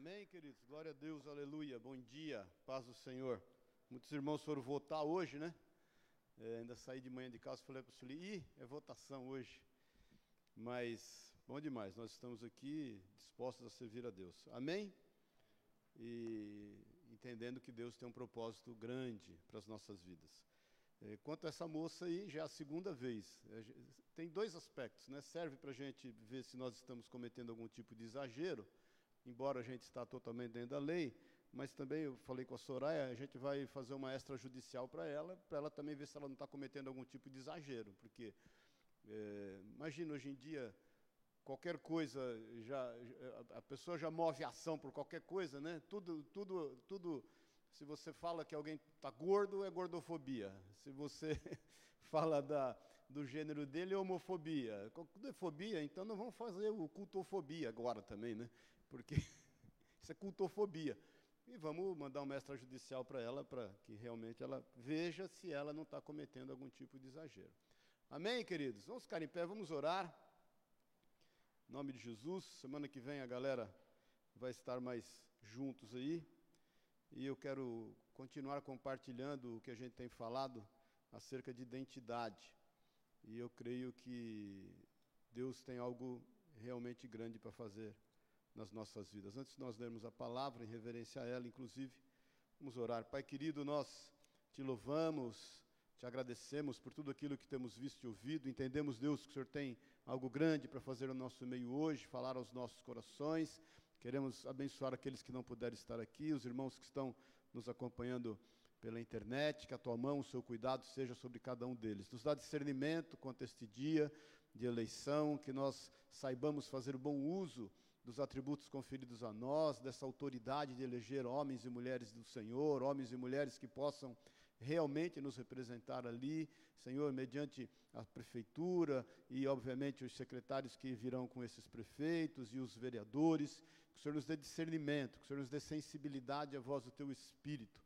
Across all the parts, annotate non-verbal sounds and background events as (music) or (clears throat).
Amém, queridos? Glória a Deus, aleluia. Bom dia, paz do Senhor. Muitos irmãos foram votar hoje, né? É, ainda saí de manhã de casa e falei para o Sueli, ih, é votação hoje. Mas, bom demais, nós estamos aqui dispostos a servir a Deus. Amém? E entendendo que Deus tem um propósito grande para as nossas vidas. É, quanto a essa moça aí, já é a segunda vez. É, tem dois aspectos, né? Serve para a gente ver se nós estamos cometendo algum tipo de exagero, embora a gente está totalmente dentro da lei, mas também eu falei com a Soraya, a gente vai fazer uma extrajudicial para ela, para ela também ver se ela não está cometendo algum tipo de exagero, porque é, imagina hoje em dia qualquer coisa já a pessoa já move ação por qualquer coisa, né? Tudo, tudo, tudo. Se você fala que alguém está gordo, é gordofobia. Se você (laughs) fala da, do gênero dele, é homofobia. Tudo é fobia, então não vamos fazer o cultofobia agora também, né? Porque (laughs) isso é cultofobia. E vamos mandar uma extrajudicial para ela, para que realmente ela veja se ela não está cometendo algum tipo de exagero. Amém, queridos? Vamos ficar em pé, vamos orar. Em nome de Jesus, semana que vem a galera vai estar mais juntos aí. E eu quero continuar compartilhando o que a gente tem falado acerca de identidade. E eu creio que Deus tem algo realmente grande para fazer nas nossas vidas. Antes de nós lermos a palavra, em reverência a ela, inclusive, vamos orar. Pai querido, nós te louvamos, te agradecemos por tudo aquilo que temos visto e ouvido. Entendemos, Deus, que o Senhor tem algo grande para fazer no nosso meio hoje, falar aos nossos corações. Queremos abençoar aqueles que não puderam estar aqui, os irmãos que estão nos acompanhando pela internet, que a tua mão, o seu cuidado seja sobre cada um deles. Nos dá discernimento quanto a este dia de eleição, que nós saibamos fazer bom uso dos atributos conferidos a nós, dessa autoridade de eleger homens e mulheres do Senhor, homens e mulheres que possam realmente nos representar ali, Senhor, mediante a prefeitura e, obviamente, os secretários que virão com esses prefeitos e os vereadores, que o Senhor nos dê discernimento, que o Senhor nos dê sensibilidade à voz do Teu Espírito.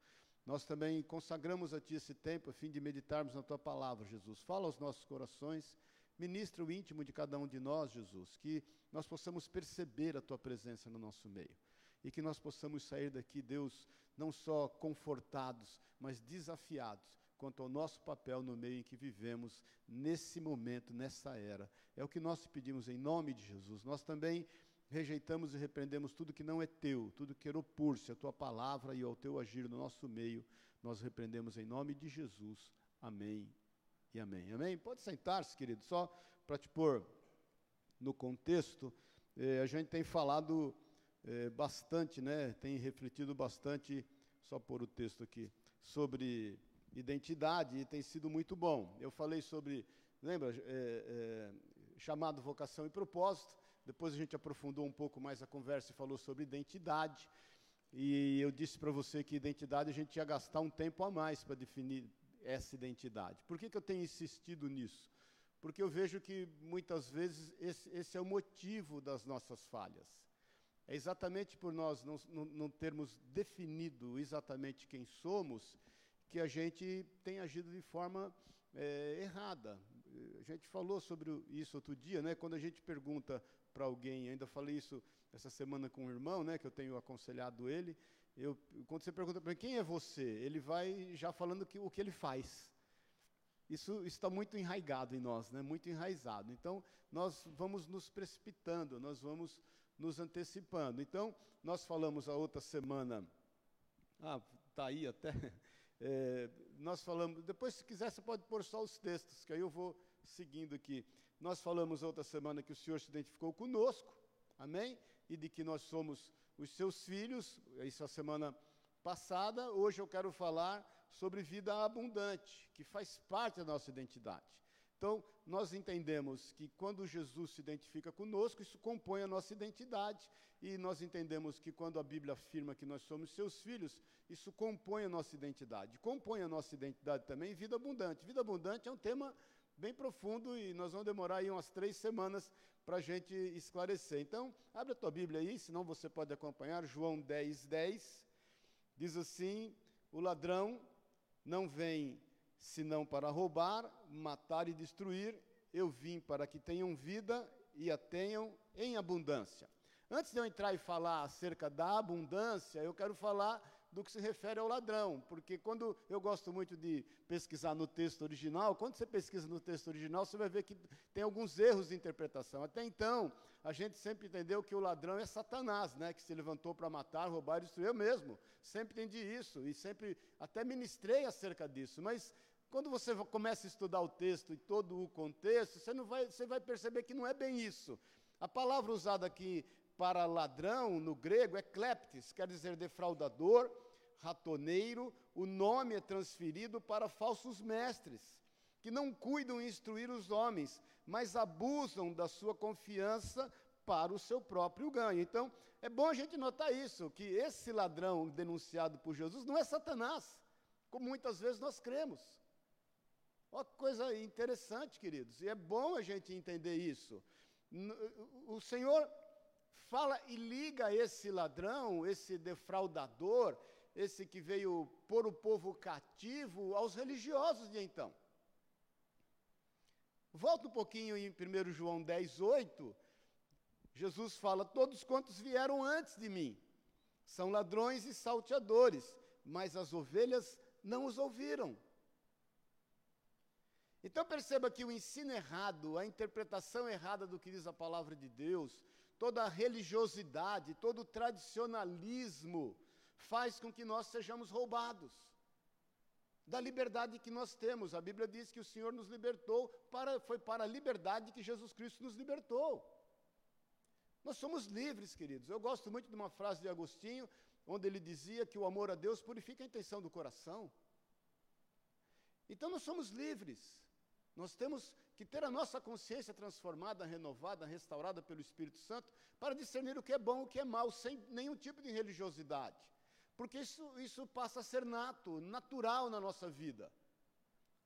Nós também consagramos a Ti esse tempo a fim de meditarmos na Tua palavra, Jesus. Fala aos nossos corações Ministra o íntimo de cada um de nós, Jesus, que nós possamos perceber a tua presença no nosso meio. E que nós possamos sair daqui, Deus, não só confortados, mas desafiados quanto ao nosso papel no meio em que vivemos, nesse momento, nessa era. É o que nós pedimos em nome de Jesus. Nós também rejeitamos e repreendemos tudo que não é teu, tudo que opor-se à tua palavra e ao teu agir no nosso meio. Nós repreendemos em nome de Jesus. Amém e amém. Amém? Pode sentar-se, querido, só para te pôr no contexto. Eh, a gente tem falado eh, bastante, né, tem refletido bastante, só pôr o texto aqui, sobre identidade e tem sido muito bom. Eu falei sobre, lembra, eh, chamado vocação e propósito, depois a gente aprofundou um pouco mais a conversa e falou sobre identidade. E eu disse para você que identidade a gente ia gastar um tempo a mais para definir, essa identidade. Por que, que eu tenho insistido nisso? Porque eu vejo que muitas vezes esse, esse é o motivo das nossas falhas. É exatamente por nós não, não, não, termos definido exatamente quem somos que a gente tem agido de forma é, errada. A gente falou sobre isso outro dia, né? quando a gente pergunta para alguém, ainda falei isso essa semana com um irmão, né, que eu tenho aconselhado ele, eu, quando você pergunta para ele quem é você, ele vai já falando que, o que ele faz. Isso está muito enraigado em nós, né? muito enraizado. Então, nós vamos nos precipitando, nós vamos nos antecipando. Então, nós falamos a outra semana, ah, está aí até, (laughs) é, nós falamos, depois se quiser você pode pôr só os textos, que aí eu vou seguindo aqui. Nós falamos a outra semana que o Senhor se identificou conosco, amém? E de que nós somos os seus filhos, isso a semana passada, hoje eu quero falar sobre vida abundante, que faz parte da nossa identidade. Então, nós entendemos que quando Jesus se identifica conosco, isso compõe a nossa identidade, e nós entendemos que quando a Bíblia afirma que nós somos seus filhos, isso compõe a nossa identidade. Compõe a nossa identidade também vida abundante. Vida abundante é um tema bem profundo e nós vamos demorar aí umas três semanas para a gente esclarecer. Então, abre a tua Bíblia aí, senão você pode acompanhar, João 10, 10, diz assim, o ladrão não vem senão para roubar, matar e destruir, eu vim para que tenham vida e a tenham em abundância. antes de eu entrar e falar acerca da abundância, eu quero falar do que se refere ao ladrão, porque quando eu gosto muito de pesquisar no texto original, quando você pesquisa no texto original, você vai ver que tem alguns erros de interpretação. Até então, a gente sempre entendeu que o ladrão é Satanás, né, que se levantou para matar, roubar e destruir. Eu mesmo sempre entendi isso e sempre até ministrei acerca disso, mas quando você começa a estudar o texto e todo o contexto, você, não vai, você vai perceber que não é bem isso. A palavra usada aqui para ladrão, no grego, é kleptis, quer dizer defraudador, ratoneiro. O nome é transferido para falsos mestres, que não cuidam em instruir os homens, mas abusam da sua confiança para o seu próprio ganho. Então, é bom a gente notar isso, que esse ladrão denunciado por Jesus não é Satanás, como muitas vezes nós cremos. Que coisa interessante, queridos, e é bom a gente entender isso. O Senhor fala e liga esse ladrão, esse defraudador, esse que veio pôr o povo cativo, aos religiosos de então. Volta um pouquinho em 1 João 10, 8. Jesus fala: Todos quantos vieram antes de mim são ladrões e salteadores, mas as ovelhas não os ouviram. Então perceba que o ensino errado, a interpretação errada do que diz a palavra de Deus, toda a religiosidade, todo o tradicionalismo faz com que nós sejamos roubados da liberdade que nós temos. A Bíblia diz que o Senhor nos libertou, para, foi para a liberdade que Jesus Cristo nos libertou. Nós somos livres, queridos. Eu gosto muito de uma frase de Agostinho, onde ele dizia que o amor a Deus purifica a intenção do coração. Então nós somos livres. Nós temos que ter a nossa consciência transformada, renovada, restaurada pelo Espírito Santo, para discernir o que é bom e o que é mal, sem nenhum tipo de religiosidade. Porque isso, isso passa a ser nato, natural na nossa vida.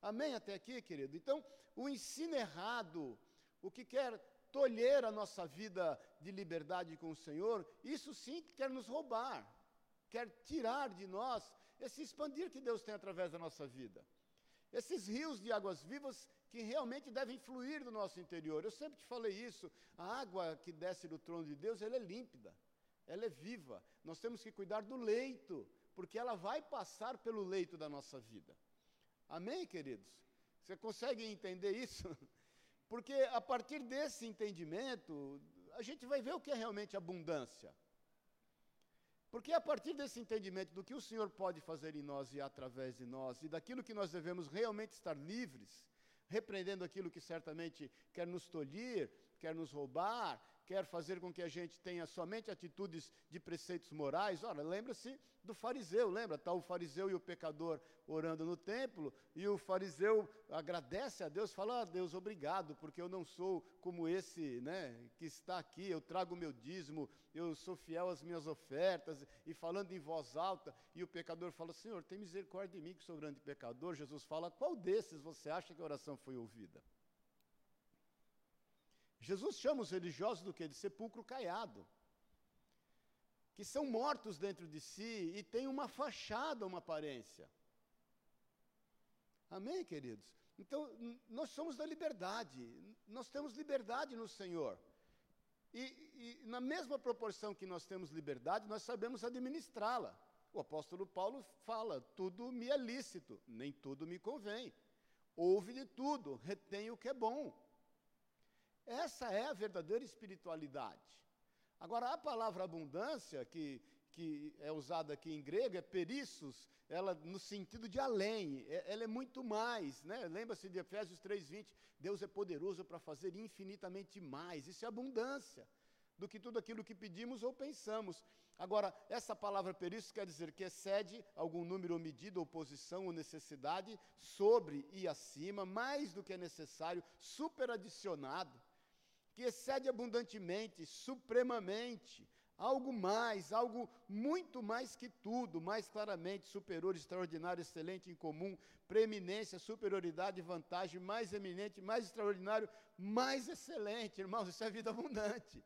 Amém até aqui, querido? Então, o ensino errado, o que quer tolher a nossa vida de liberdade com o Senhor, isso sim quer nos roubar, quer tirar de nós esse expandir que Deus tem através da nossa vida. Esses rios de águas vivas que realmente devem fluir do nosso interior. Eu sempre te falei isso. A água que desce do trono de Deus, ela é límpida, ela é viva. Nós temos que cuidar do leito, porque ela vai passar pelo leito da nossa vida. Amém, queridos? Você consegue entender isso? (laughs) Porque a partir desse entendimento, a gente vai ver o que é realmente abundância. Porque a partir desse entendimento do que o Senhor pode fazer em nós e através de nós, e daquilo que nós devemos realmente estar livres, repreendendo aquilo que certamente quer nos tolir, quer nos roubar, quer fazer com que a gente tenha somente atitudes de preceitos morais. Ora, lembra-se do fariseu, lembra? Está o fariseu e o pecador orando no templo, e o fariseu agradece a Deus, fala: ah, Deus, obrigado, porque eu não sou como esse né, que está aqui, eu trago o meu dízimo, eu sou fiel às minhas ofertas, e falando em voz alta, e o pecador fala: Senhor, tem misericórdia de mim, que sou grande pecador. Jesus fala: qual desses você acha que a oração foi ouvida? Jesus chama os religiosos do que? De sepulcro caiado. Que são mortos dentro de si e têm uma fachada, uma aparência. Amém, queridos? Então, nós somos da liberdade, nós temos liberdade no Senhor. E, e, na mesma proporção que nós temos liberdade, nós sabemos administrá-la. O apóstolo Paulo fala: tudo me é lícito, nem tudo me convém. Ouve de tudo, retém o que é bom. Essa é a verdadeira espiritualidade. Agora, a palavra abundância, que, que é usada aqui em grego, é perissos, ela no sentido de além, é, ela é muito mais, né? Lembra-se de Efésios 3:20, Deus é poderoso para fazer infinitamente mais. Isso é abundância do que tudo aquilo que pedimos ou pensamos. Agora, essa palavra perissos quer dizer que excede algum número ou medida, ou posição ou necessidade sobre e acima, mais do que é necessário, superadicionado que excede abundantemente, supremamente, algo mais, algo muito mais que tudo, mais claramente superior, extraordinário, excelente, incomum, preeminência, superioridade, vantagem, mais eminente, mais extraordinário, mais excelente. Irmãos, isso é vida abundante.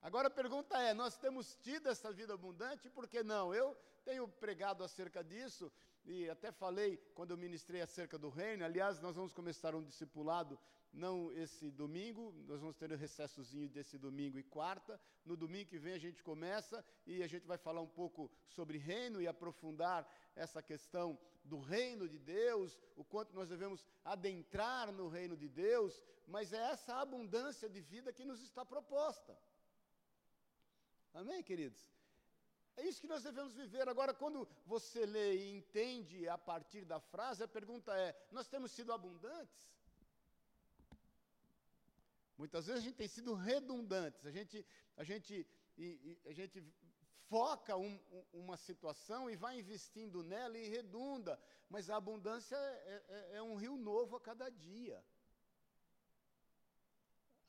Agora a pergunta é: nós temos tido essa vida abundante? Por que não? Eu tenho pregado acerca disso e até falei quando eu ministrei acerca do reino. Aliás, nós vamos começar um discipulado não esse domingo, nós vamos ter um recessozinho desse domingo e quarta. No domingo que vem a gente começa e a gente vai falar um pouco sobre reino e aprofundar essa questão do reino de Deus, o quanto nós devemos adentrar no reino de Deus, mas é essa abundância de vida que nos está proposta. Amém, queridos? É isso que nós devemos viver. Agora, quando você lê e entende a partir da frase, a pergunta é: nós temos sido abundantes? Muitas vezes a gente tem sido redundantes, a gente, a gente, a gente foca um, uma situação e vai investindo nela e redunda, mas a abundância é, é, é um rio novo a cada dia.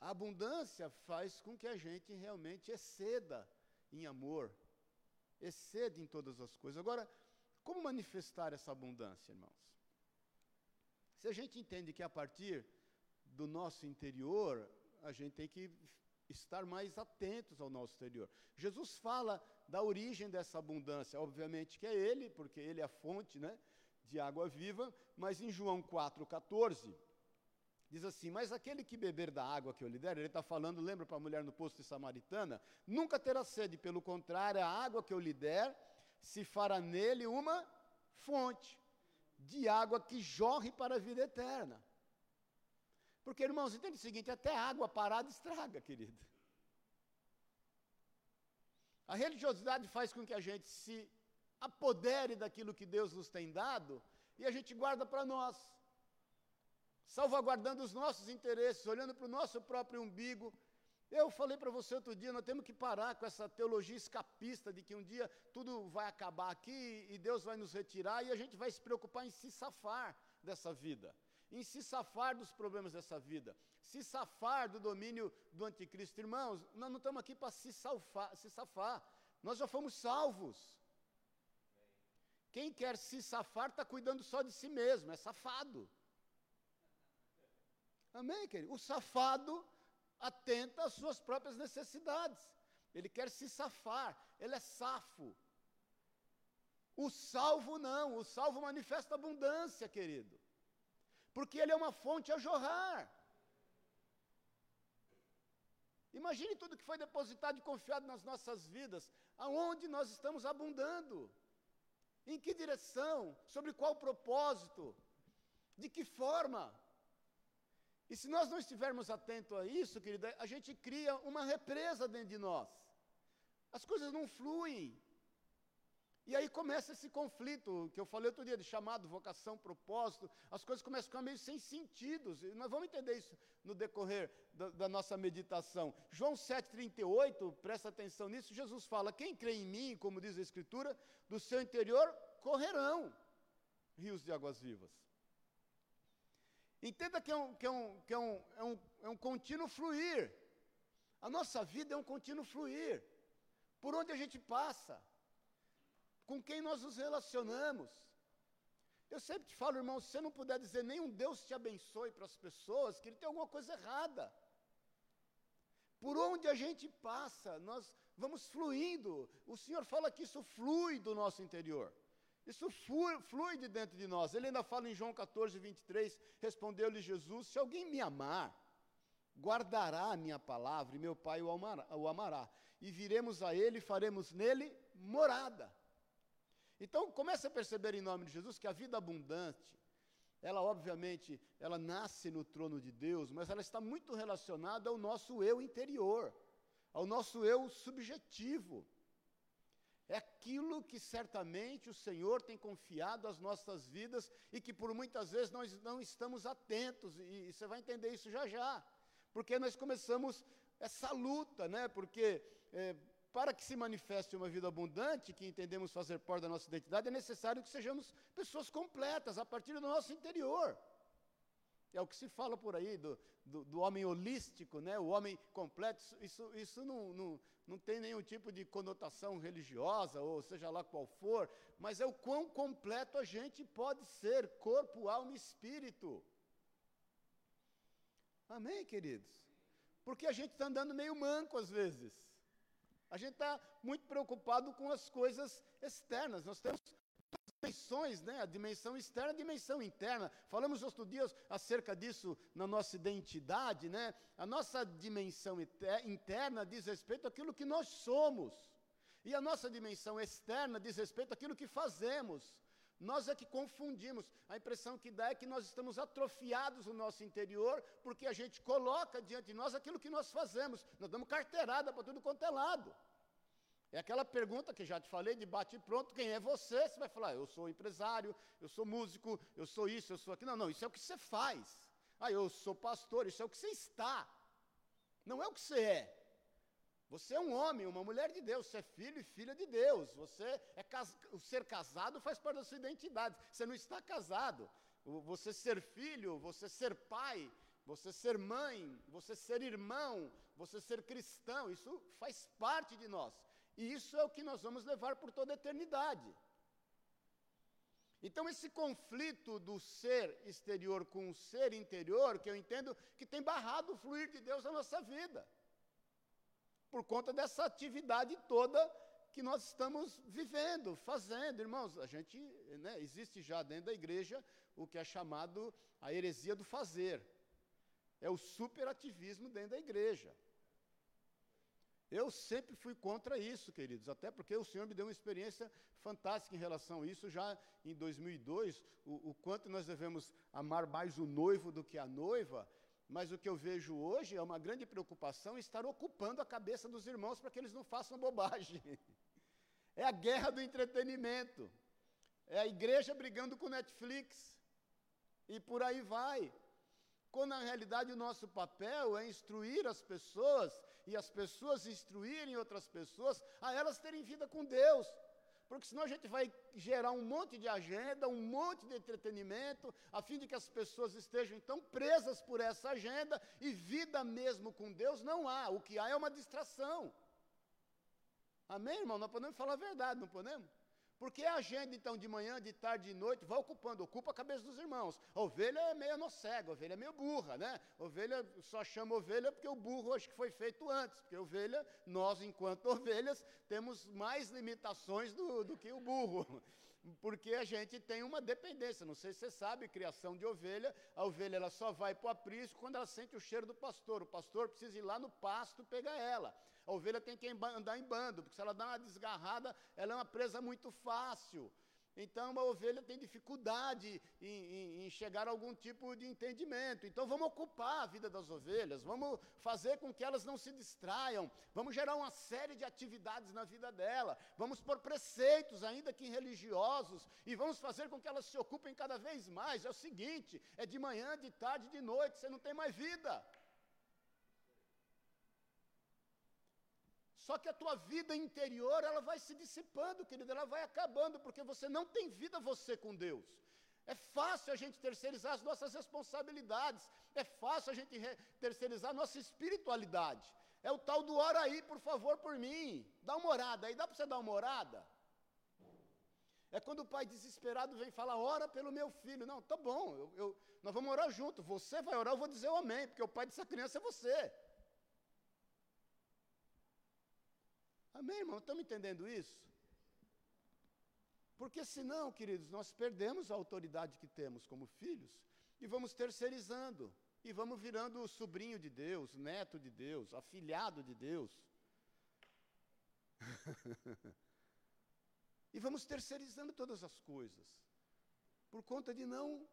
A abundância faz com que a gente realmente exceda em amor, exceda em todas as coisas. Agora, como manifestar essa abundância, irmãos? Se a gente entende que a partir do nosso interior a gente tem que estar mais atentos ao nosso exterior. Jesus fala da origem dessa abundância, obviamente que é Ele, porque Ele é a fonte né, de água viva, mas em João 4,14, diz assim: Mas aquele que beber da água que eu lhe der, ele está falando, lembra para a mulher no posto de Samaritana, nunca terá sede, pelo contrário, a água que eu lhe der se fará nele uma fonte de água que jorre para a vida eterna. Porque, irmãos, entende o seguinte: até água parada estraga, querido. A religiosidade faz com que a gente se apodere daquilo que Deus nos tem dado e a gente guarda para nós, salvaguardando os nossos interesses, olhando para o nosso próprio umbigo. Eu falei para você outro dia, nós temos que parar com essa teologia escapista de que um dia tudo vai acabar aqui e Deus vai nos retirar e a gente vai se preocupar em se safar dessa vida em se safar dos problemas dessa vida, se safar do domínio do anticristo. Irmãos, nós não estamos aqui para se, se safar, nós já fomos salvos. Quem quer se safar está cuidando só de si mesmo, é safado. Amém, querido? O safado atenta às suas próprias necessidades. Ele quer se safar, ele é safo. O salvo não, o salvo manifesta abundância, querido porque ele é uma fonte a jorrar. Imagine tudo que foi depositado e confiado nas nossas vidas, aonde nós estamos abundando, em que direção, sobre qual propósito, de que forma. E se nós não estivermos atentos a isso, querida, a gente cria uma represa dentro de nós. As coisas não fluem. E aí começa esse conflito que eu falei outro dia de chamado, vocação, propósito. As coisas começam a ficar meio sem sentido. Nós vamos entender isso no decorrer da, da nossa meditação. João 7,38, presta atenção nisso. Jesus fala: Quem crê em mim, como diz a Escritura, do seu interior correrão rios de águas vivas. Entenda que é um, que é um, que é um, é um, é um contínuo fluir. A nossa vida é um contínuo fluir. Por onde a gente passa com quem nós nos relacionamos. Eu sempre te falo, irmão, se você não puder dizer nenhum Deus te abençoe para as pessoas, que ele tem alguma coisa errada. Por onde a gente passa, nós vamos fluindo. O Senhor fala que isso flui do nosso interior. Isso flui, flui de dentro de nós. Ele ainda fala em João 14, 23, respondeu-lhe Jesus: Se alguém me amar, guardará a minha palavra, e meu Pai o amará, o amará. E viremos a ele e faremos nele morada. Então, comece a perceber em nome de Jesus que a vida abundante, ela obviamente, ela nasce no trono de Deus, mas ela está muito relacionada ao nosso eu interior, ao nosso eu subjetivo. É aquilo que certamente o Senhor tem confiado às nossas vidas e que por muitas vezes nós não estamos atentos, e, e você vai entender isso já já, porque nós começamos essa luta, né? Porque é, para que se manifeste uma vida abundante, que entendemos fazer parte da nossa identidade, é necessário que sejamos pessoas completas a partir do nosso interior. É o que se fala por aí do, do, do homem holístico, né? o homem completo. Isso, isso não, não, não tem nenhum tipo de conotação religiosa, ou seja lá qual for, mas é o quão completo a gente pode ser corpo, alma e espírito. Amém, queridos? Porque a gente está andando meio manco às vezes. A gente está muito preocupado com as coisas externas. Nós temos dimensões, né? A dimensão externa a dimensão interna. Falamos outros dias acerca disso na nossa identidade, né? A nossa dimensão interna diz respeito àquilo que nós somos. E a nossa dimensão externa diz respeito àquilo que fazemos. Nós é que confundimos. A impressão que dá é que nós estamos atrofiados no nosso interior, porque a gente coloca diante de nós aquilo que nós fazemos. Nós damos carteirada para tudo quanto é lado. É aquela pergunta que já te falei, de bate pronto, quem é você? Você vai falar, eu sou empresário, eu sou músico, eu sou isso, eu sou aquilo. Não, não, isso é o que você faz. Ah, eu sou pastor, isso é o que você está. Não é o que você é. Você é um homem, uma mulher de Deus, você é filho e filha de Deus. Você é cas... o ser casado faz parte da sua identidade. Você não está casado. Você ser filho, você ser pai, você ser mãe, você ser irmão, você ser cristão, isso faz parte de nós. E isso é o que nós vamos levar por toda a eternidade. Então, esse conflito do ser exterior com o ser interior, que eu entendo que tem barrado o fluir de Deus na nossa vida, por conta dessa atividade toda que nós estamos vivendo, fazendo, irmãos. A gente, né, existe já dentro da igreja o que é chamado a heresia do fazer. É o superativismo dentro da igreja. Eu sempre fui contra isso, queridos, até porque o Senhor me deu uma experiência fantástica em relação a isso, já em 2002, o, o quanto nós devemos amar mais o noivo do que a noiva, mas o que eu vejo hoje é uma grande preocupação estar ocupando a cabeça dos irmãos para que eles não façam bobagem. (laughs) É a guerra do entretenimento, é a igreja brigando com Netflix, e por aí vai quando na realidade o nosso papel é instruir as pessoas e as pessoas instruírem outras pessoas a elas terem vida com Deus. Porque senão a gente vai gerar um monte de agenda, um monte de entretenimento, a fim de que as pessoas estejam então presas por essa agenda e vida mesmo com Deus não há. O que há é uma distração. Amém, irmão? Nós podemos falar a verdade, não podemos? Porque a agenda, então, de manhã, de tarde, de noite, vai ocupando, ocupa a cabeça dos irmãos. A ovelha é meio no cego, a ovelha é meio burra, né? A ovelha só chama ovelha porque o burro acho que foi feito antes. Porque ovelha, nós, enquanto (laughs) ovelhas, temos mais limitações do, do que o burro. Porque a gente tem uma dependência. Não sei se você sabe, criação de ovelha, a ovelha ela só vai para o aprisco quando ela sente o cheiro do pastor. O pastor precisa ir lá no pasto pegar ela. A ovelha tem que andar em bando, porque se ela dá uma desgarrada, ela é uma presa muito fácil. Então a ovelha tem dificuldade em, em, em, chegar a algum tipo de entendimento. Então vamos ocupar a vida das ovelhas, vamos fazer com que elas não se distraiam, vamos gerar uma série de atividades na vida dela, vamos pôr preceitos, ainda que religiosos, e vamos fazer com que elas se ocupem cada vez mais. É o seguinte: é de manhã, de tarde, de noite, você não tem mais vida. Só que a tua vida interior, ela vai se dissipando, querido, ela vai acabando, porque você não tem vida você com Deus. É fácil a gente terceirizar as nossas responsabilidades, é fácil a gente terceirizar a nossa espiritualidade. É o tal do ora aí, por favor, por mim. Dá uma orada aí, dá para você dar uma orada? É quando o pai desesperado vem falar, ora pelo meu filho. Não, tá bom, eu, eu, nós vamos orar junto. Você vai orar, eu vou dizer o amém, porque o pai dessa criança é você. Amém, irmão? Estamos entendendo isso? Porque senão, queridos, nós perdemos a autoridade que temos como filhos e vamos terceirizando e vamos virando sobrinho de Deus, neto de Deus, afilhado de Deus. (laughs) e vamos terceirizando todas as coisas por conta de não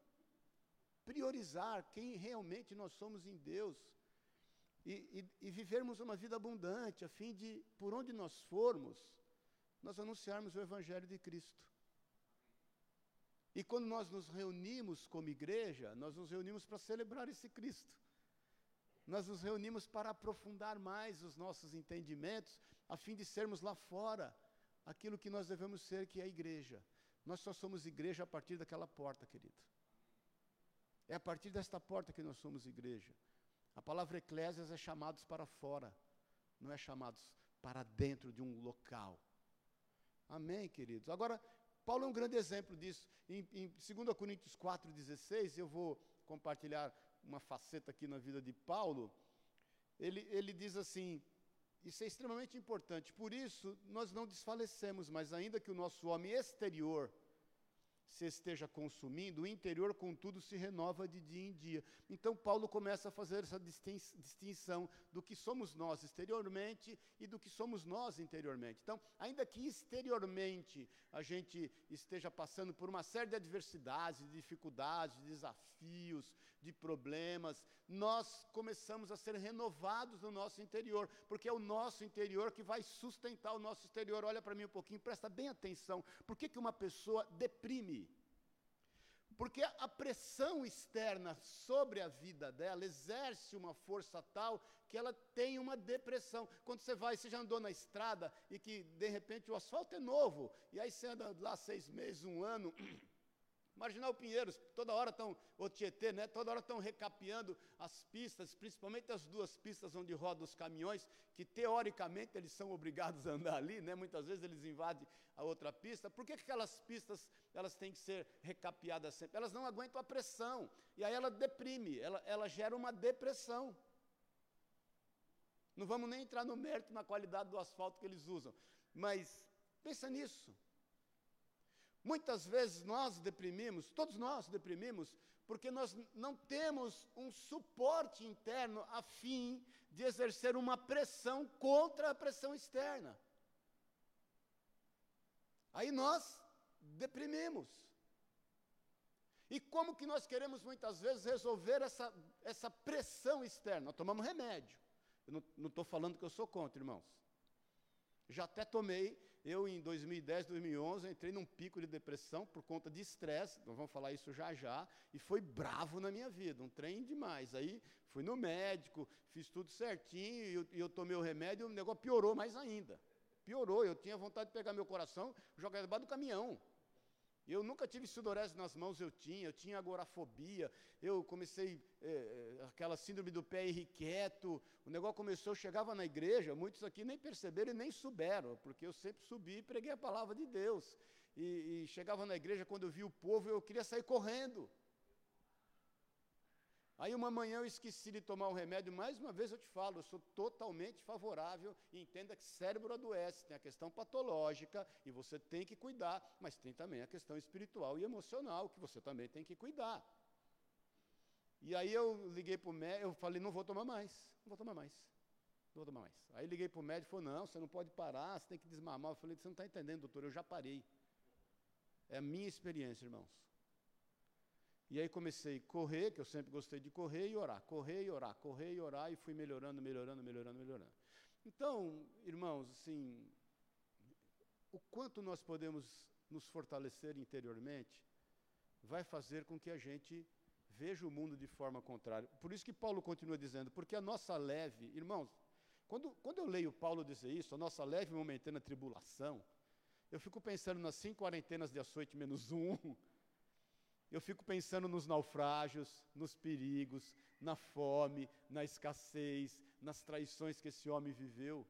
priorizar quem realmente nós somos em Deus e, e, e vivermos uma vida abundante, a fim de, por onde nós formos, nós anunciarmos o Evangelho de Cristo. E quando nós nos reunimos como igreja, nós nos reunimos para celebrar esse Cristo. Nós nos reunimos para aprofundar mais os nossos entendimentos, a fim de sermos lá fora aquilo que nós devemos ser, que é a igreja. Nós só somos igreja a partir daquela porta, querido. É a partir desta porta que nós somos igreja. A palavra eclésias é chamados para fora, não é chamados para dentro de um local. Amém, queridos? Agora, Paulo é um grande exemplo disso. Em, em 2 Coríntios 4,16, eu vou compartilhar uma faceta aqui na vida de Paulo. Ele, ele diz assim: isso é extremamente importante. Por isso, nós não desfalecemos, mas ainda que o nosso homem exterior se esteja consumindo, o interior, contudo, se renova de dia em dia. Então, Paulo começa a fazer essa distinção do que somos nós exteriormente e do que somos nós interiormente. Então, ainda que exteriormente a gente esteja passando por uma série de adversidades, de dificuldades, de desafios, de problemas, nós começamos a ser renovados no nosso interior, porque é o nosso interior que vai sustentar o nosso exterior. Olha para mim um pouquinho, presta bem atenção. Por que, que uma pessoa deprime? Porque a pressão externa sobre a vida dela exerce uma força tal que ela tem uma depressão. Quando você vai, você já andou na estrada e que de repente o asfalto é novo, e aí você anda lá seis meses, um ano, (clears throat) Marginal Pinheiros, toda hora estão, o Tietê, né, toda hora estão recapeando as pistas, principalmente as duas pistas onde rodam os caminhões, que teoricamente eles são obrigados a andar ali, né, muitas vezes eles invadem a outra pista. Por que aquelas pistas elas têm que ser recapeadas sempre? Elas não aguentam a pressão, e aí ela deprime, ela, ela gera uma depressão. Não vamos nem entrar no mérito na qualidade do asfalto que eles usam, mas pensa nisso. Muitas vezes nós deprimimos, todos nós deprimimos, porque nós não temos um suporte interno a fim de exercer uma pressão contra a pressão externa. Aí nós deprimimos. E como que nós queremos muitas vezes resolver essa, essa pressão externa? Nós tomamos remédio. Eu não estou falando que eu sou contra, irmãos. Já até tomei eu, em 2010, 2011, entrei num pico de depressão por conta de estresse, nós vamos falar isso já já, e foi bravo na minha vida, um trem demais. Aí fui no médico, fiz tudo certinho, e eu, e eu tomei o remédio, e o negócio piorou mais ainda. Piorou, eu tinha vontade de pegar meu coração, jogar debaixo do caminhão. Eu nunca tive sudorese nas mãos, eu tinha, eu tinha agorafobia, eu comecei é, aquela síndrome do pé irrequieto, o negócio começou, eu chegava na igreja, muitos aqui nem perceberam e nem souberam, porque eu sempre subi e preguei a palavra de Deus. E, e chegava na igreja, quando eu via o povo, eu queria sair correndo. Aí uma manhã eu esqueci de tomar o remédio, mais uma vez eu te falo, eu sou totalmente favorável e entenda que cérebro adoece, tem a questão patológica e você tem que cuidar, mas tem também a questão espiritual e emocional que você também tem que cuidar. E aí eu liguei para o médico, eu falei, não vou tomar mais, não vou tomar mais, não vou tomar mais. Aí liguei para o médico e falou, não, você não pode parar, você tem que desmamar. Eu falei, você não está entendendo, doutor, eu já parei. É a minha experiência, irmãos. E aí comecei a correr, que eu sempre gostei de correr e orar, correr e orar, correr e orar, e fui melhorando, melhorando, melhorando, melhorando. Então, irmãos, assim, o quanto nós podemos nos fortalecer interiormente vai fazer com que a gente veja o mundo de forma contrária. Por isso que Paulo continua dizendo, porque a nossa leve, irmãos, quando, quando eu leio Paulo dizer isso, a nossa leve momentânea tribulação, eu fico pensando nas cinco quarentenas de açoite menos um, eu fico pensando nos naufrágios, nos perigos, na fome, na escassez, nas traições que esse homem viveu.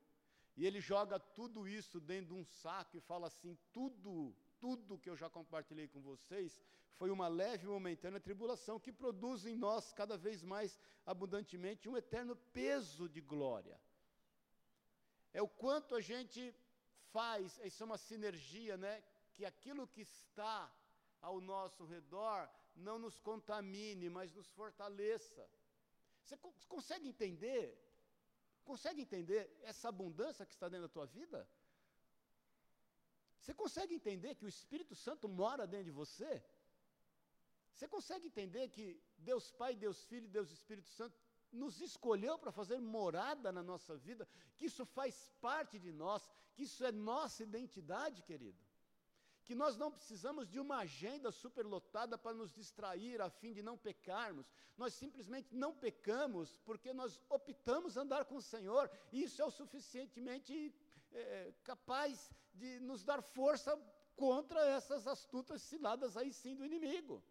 E ele joga tudo isso dentro de um saco e fala assim: tudo, tudo que eu já compartilhei com vocês foi uma leve e momentânea tribulação que produz em nós cada vez mais abundantemente um eterno peso de glória. É o quanto a gente faz, isso é uma sinergia, né? Que aquilo que está ao nosso redor não nos contamine, mas nos fortaleça. Você consegue entender? Consegue entender essa abundância que está dentro da tua vida? Você consegue entender que o Espírito Santo mora dentro de você? Você consegue entender que Deus Pai, Deus Filho Deus Espírito Santo nos escolheu para fazer morada na nossa vida, que isso faz parte de nós, que isso é nossa identidade, querido? Que nós não precisamos de uma agenda superlotada para nos distrair a fim de não pecarmos. Nós simplesmente não pecamos porque nós optamos andar com o Senhor, e isso é o suficientemente é, capaz de nos dar força contra essas astutas ciladas aí sim do inimigo.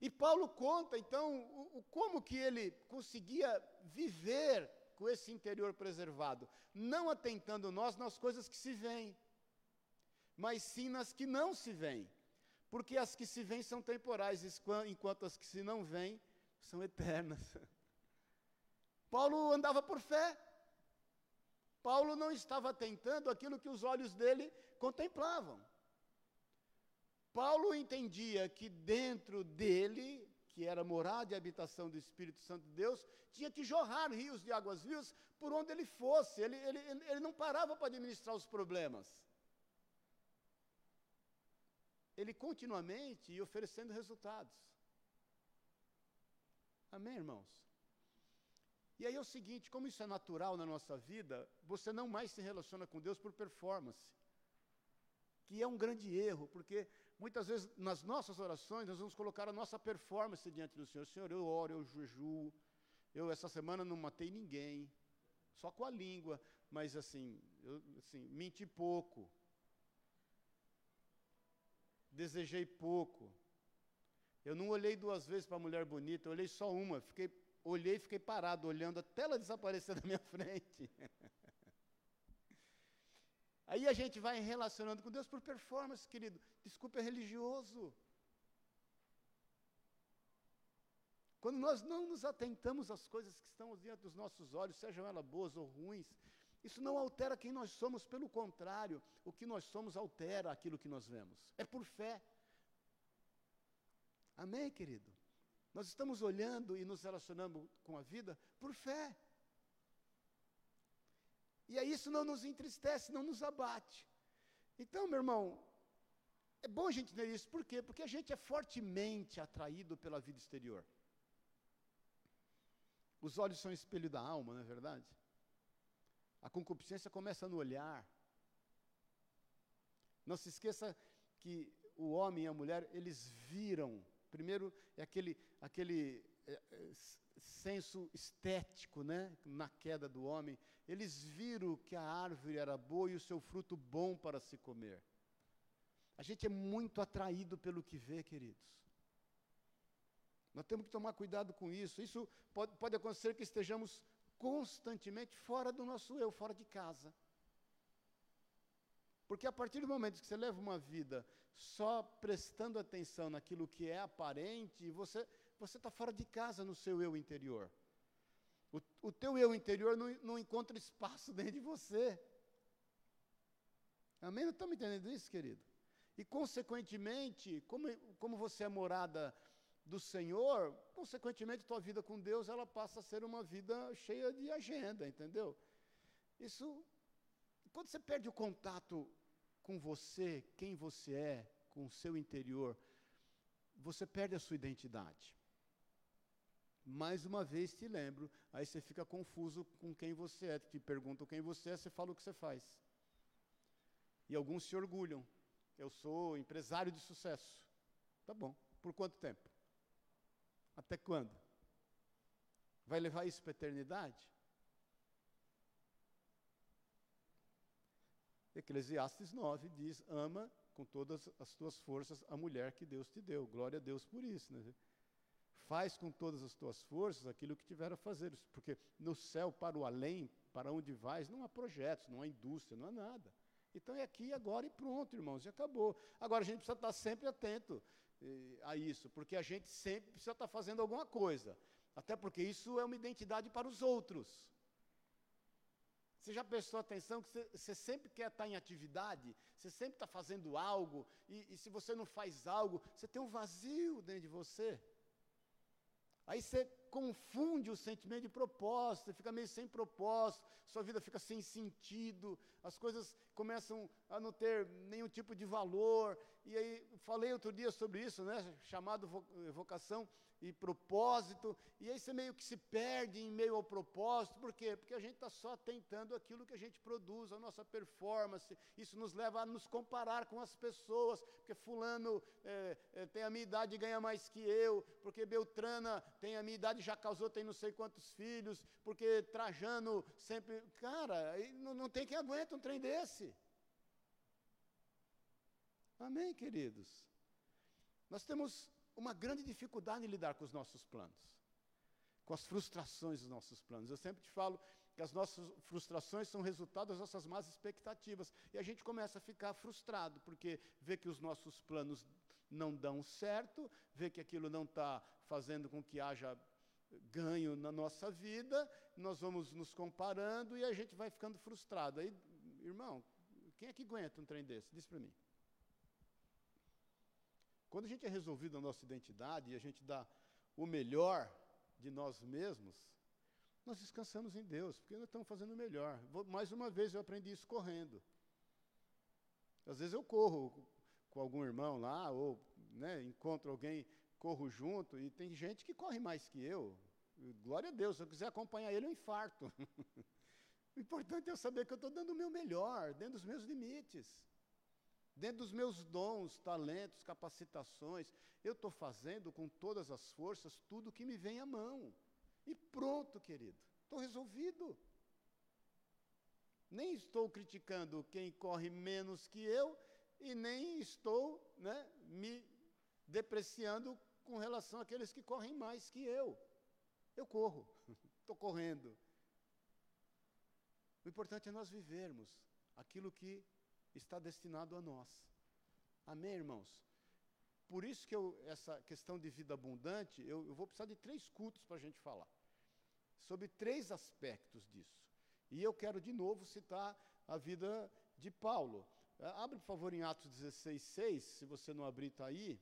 E Paulo conta então o, o, como que ele conseguia viver com esse interior preservado, não atentando nós nas coisas que se veem mas sim nas que não se veem. Porque as que se veem são temporais, enquanto as que se não veem são eternas. (laughs) Paulo andava por fé. Paulo não estava tentando aquilo que os olhos dele contemplavam. Paulo entendia que dentro dele, que era morada e habitação do Espírito Santo de Deus, tinha que jorrar rios de águas vivas por onde ele fosse. Ele, ele, ele não parava para administrar os problemas. Ele continuamente ia oferecendo resultados. Amém, irmãos? E aí é o seguinte: como isso é natural na nossa vida, você não mais se relaciona com Deus por performance. Que é um grande erro, porque muitas vezes nas nossas orações nós vamos colocar a nossa performance diante do Senhor. Senhor, eu oro, eu jejuo, eu essa semana não matei ninguém, só com a língua, mas assim, eu assim, menti pouco, desejei pouco. Eu não olhei duas vezes para a mulher bonita, eu olhei só uma, fiquei olhei e fiquei parado, olhando até ela desaparecer (laughs) da minha frente. (laughs) Aí a gente vai relacionando com Deus por performance, querido. Desculpa, é religioso. Quando nós não nos atentamos às coisas que estão diante dos nossos olhos, sejam elas boas ou ruins, isso não altera quem nós somos, pelo contrário, o que nós somos altera aquilo que nós vemos. É por fé. Amém, querido? Nós estamos olhando e nos relacionando com a vida por fé. E aí isso não nos entristece, não nos abate. Então, meu irmão, é bom a gente entender isso. Por quê? Porque a gente é fortemente atraído pela vida exterior. Os olhos são espelho da alma, não é verdade? A concupiscência começa no olhar. Não se esqueça que o homem e a mulher, eles viram Primeiro é aquele, aquele é, é, senso estético, né, na queda do homem. Eles viram que a árvore era boa e o seu fruto bom para se comer. A gente é muito atraído pelo que vê, queridos. Nós temos que tomar cuidado com isso. Isso pode, pode acontecer que estejamos constantemente fora do nosso eu, fora de casa. Porque a partir do momento que você leva uma vida só prestando atenção naquilo que é aparente, você está fora de casa no seu eu interior. O, o teu eu interior não, não encontra espaço (laughs) dentro de você. Amém? Estamos entendendo isso, querido? E, consequentemente, como, como você é morada do Senhor, consequentemente, tua vida com Deus, ela passa a ser uma vida cheia de agenda, entendeu? Isso, quando você perde o contato com você, quem você é, com o seu interior, você perde a sua identidade. Mais uma vez te lembro, aí você fica confuso com quem você é, te perguntam quem você é, você fala o que você faz. E alguns se orgulham. Eu sou empresário de sucesso. Tá bom. Por quanto tempo? Até quando? Vai levar isso para a eternidade? Eclesiastes 9 diz: ama com todas as tuas forças a mulher que Deus te deu. Glória a Deus por isso. Né? Faz com todas as tuas forças aquilo que tiver a fazer. Porque no céu, para o além, para onde vais, não há projetos, não há indústria, não há nada. Então é aqui, agora e pronto, irmãos, e acabou. Agora a gente precisa estar sempre atento a isso, porque a gente sempre precisa estar fazendo alguma coisa. Até porque isso é uma identidade para os outros. Você já prestou atenção que você, sempre quer estar em atividade, você sempre está fazendo algo, e, e se você não faz algo, você tem um vazio dentro de você. Aí você confunde o sentimento de propósito, fica meio sem propósito, sua vida fica sem sentido, as coisas começam a não ter nenhum tipo de valor. E aí, falei outro dia sobre isso, né? Chamado vocação e propósito, e aí você meio que se perde em meio ao propósito, por quê? Porque a gente está só tentando aquilo que a gente produz, a nossa performance, isso nos leva a nos comparar com as pessoas, porque fulano é, é, tem a minha idade e ganha mais que eu, porque Beltrana tem a minha idade e já casou, tem não sei quantos filhos, porque Trajano sempre, cara, não, não tem quem aguenta um trem desse. Amém, queridos? Nós temos uma grande dificuldade em lidar com os nossos planos, com as frustrações dos nossos planos. Eu sempre te falo que as nossas frustrações são resultado das nossas más expectativas. E a gente começa a ficar frustrado, porque vê que os nossos planos não dão certo, vê que aquilo não está fazendo com que haja ganho na nossa vida, nós vamos nos comparando e a gente vai ficando frustrado. Aí, irmão, quem é que aguenta um trem desse? Diz para mim. Quando a gente é resolvido a nossa identidade e a gente dá o melhor de nós mesmos, nós descansamos em Deus, porque nós estamos fazendo o melhor. Vou, mais uma vez eu aprendi isso correndo. Às vezes eu corro com algum irmão lá, ou né, encontro alguém, corro junto, e tem gente que corre mais que eu. Glória a Deus, se eu quiser acompanhar ele, eu infarto. (laughs) o importante é eu saber que eu estou dando o meu melhor, dentro dos meus limites dentro dos meus dons, talentos, capacitações, eu estou fazendo com todas as forças tudo que me vem à mão. E pronto, querido, estou resolvido. Nem estou criticando quem corre menos que eu e nem estou né, me depreciando com relação àqueles que correm mais que eu. Eu corro, (laughs) estou correndo. O importante é nós vivermos aquilo que está destinado a nós. Amém, irmãos? Por isso que eu, essa questão de vida abundante, eu, eu vou precisar de três cultos para a gente falar. Sobre três aspectos disso. E eu quero de novo citar a vida de Paulo. É, abre, por favor, em Atos 16, 6, se você não abrir, está aí.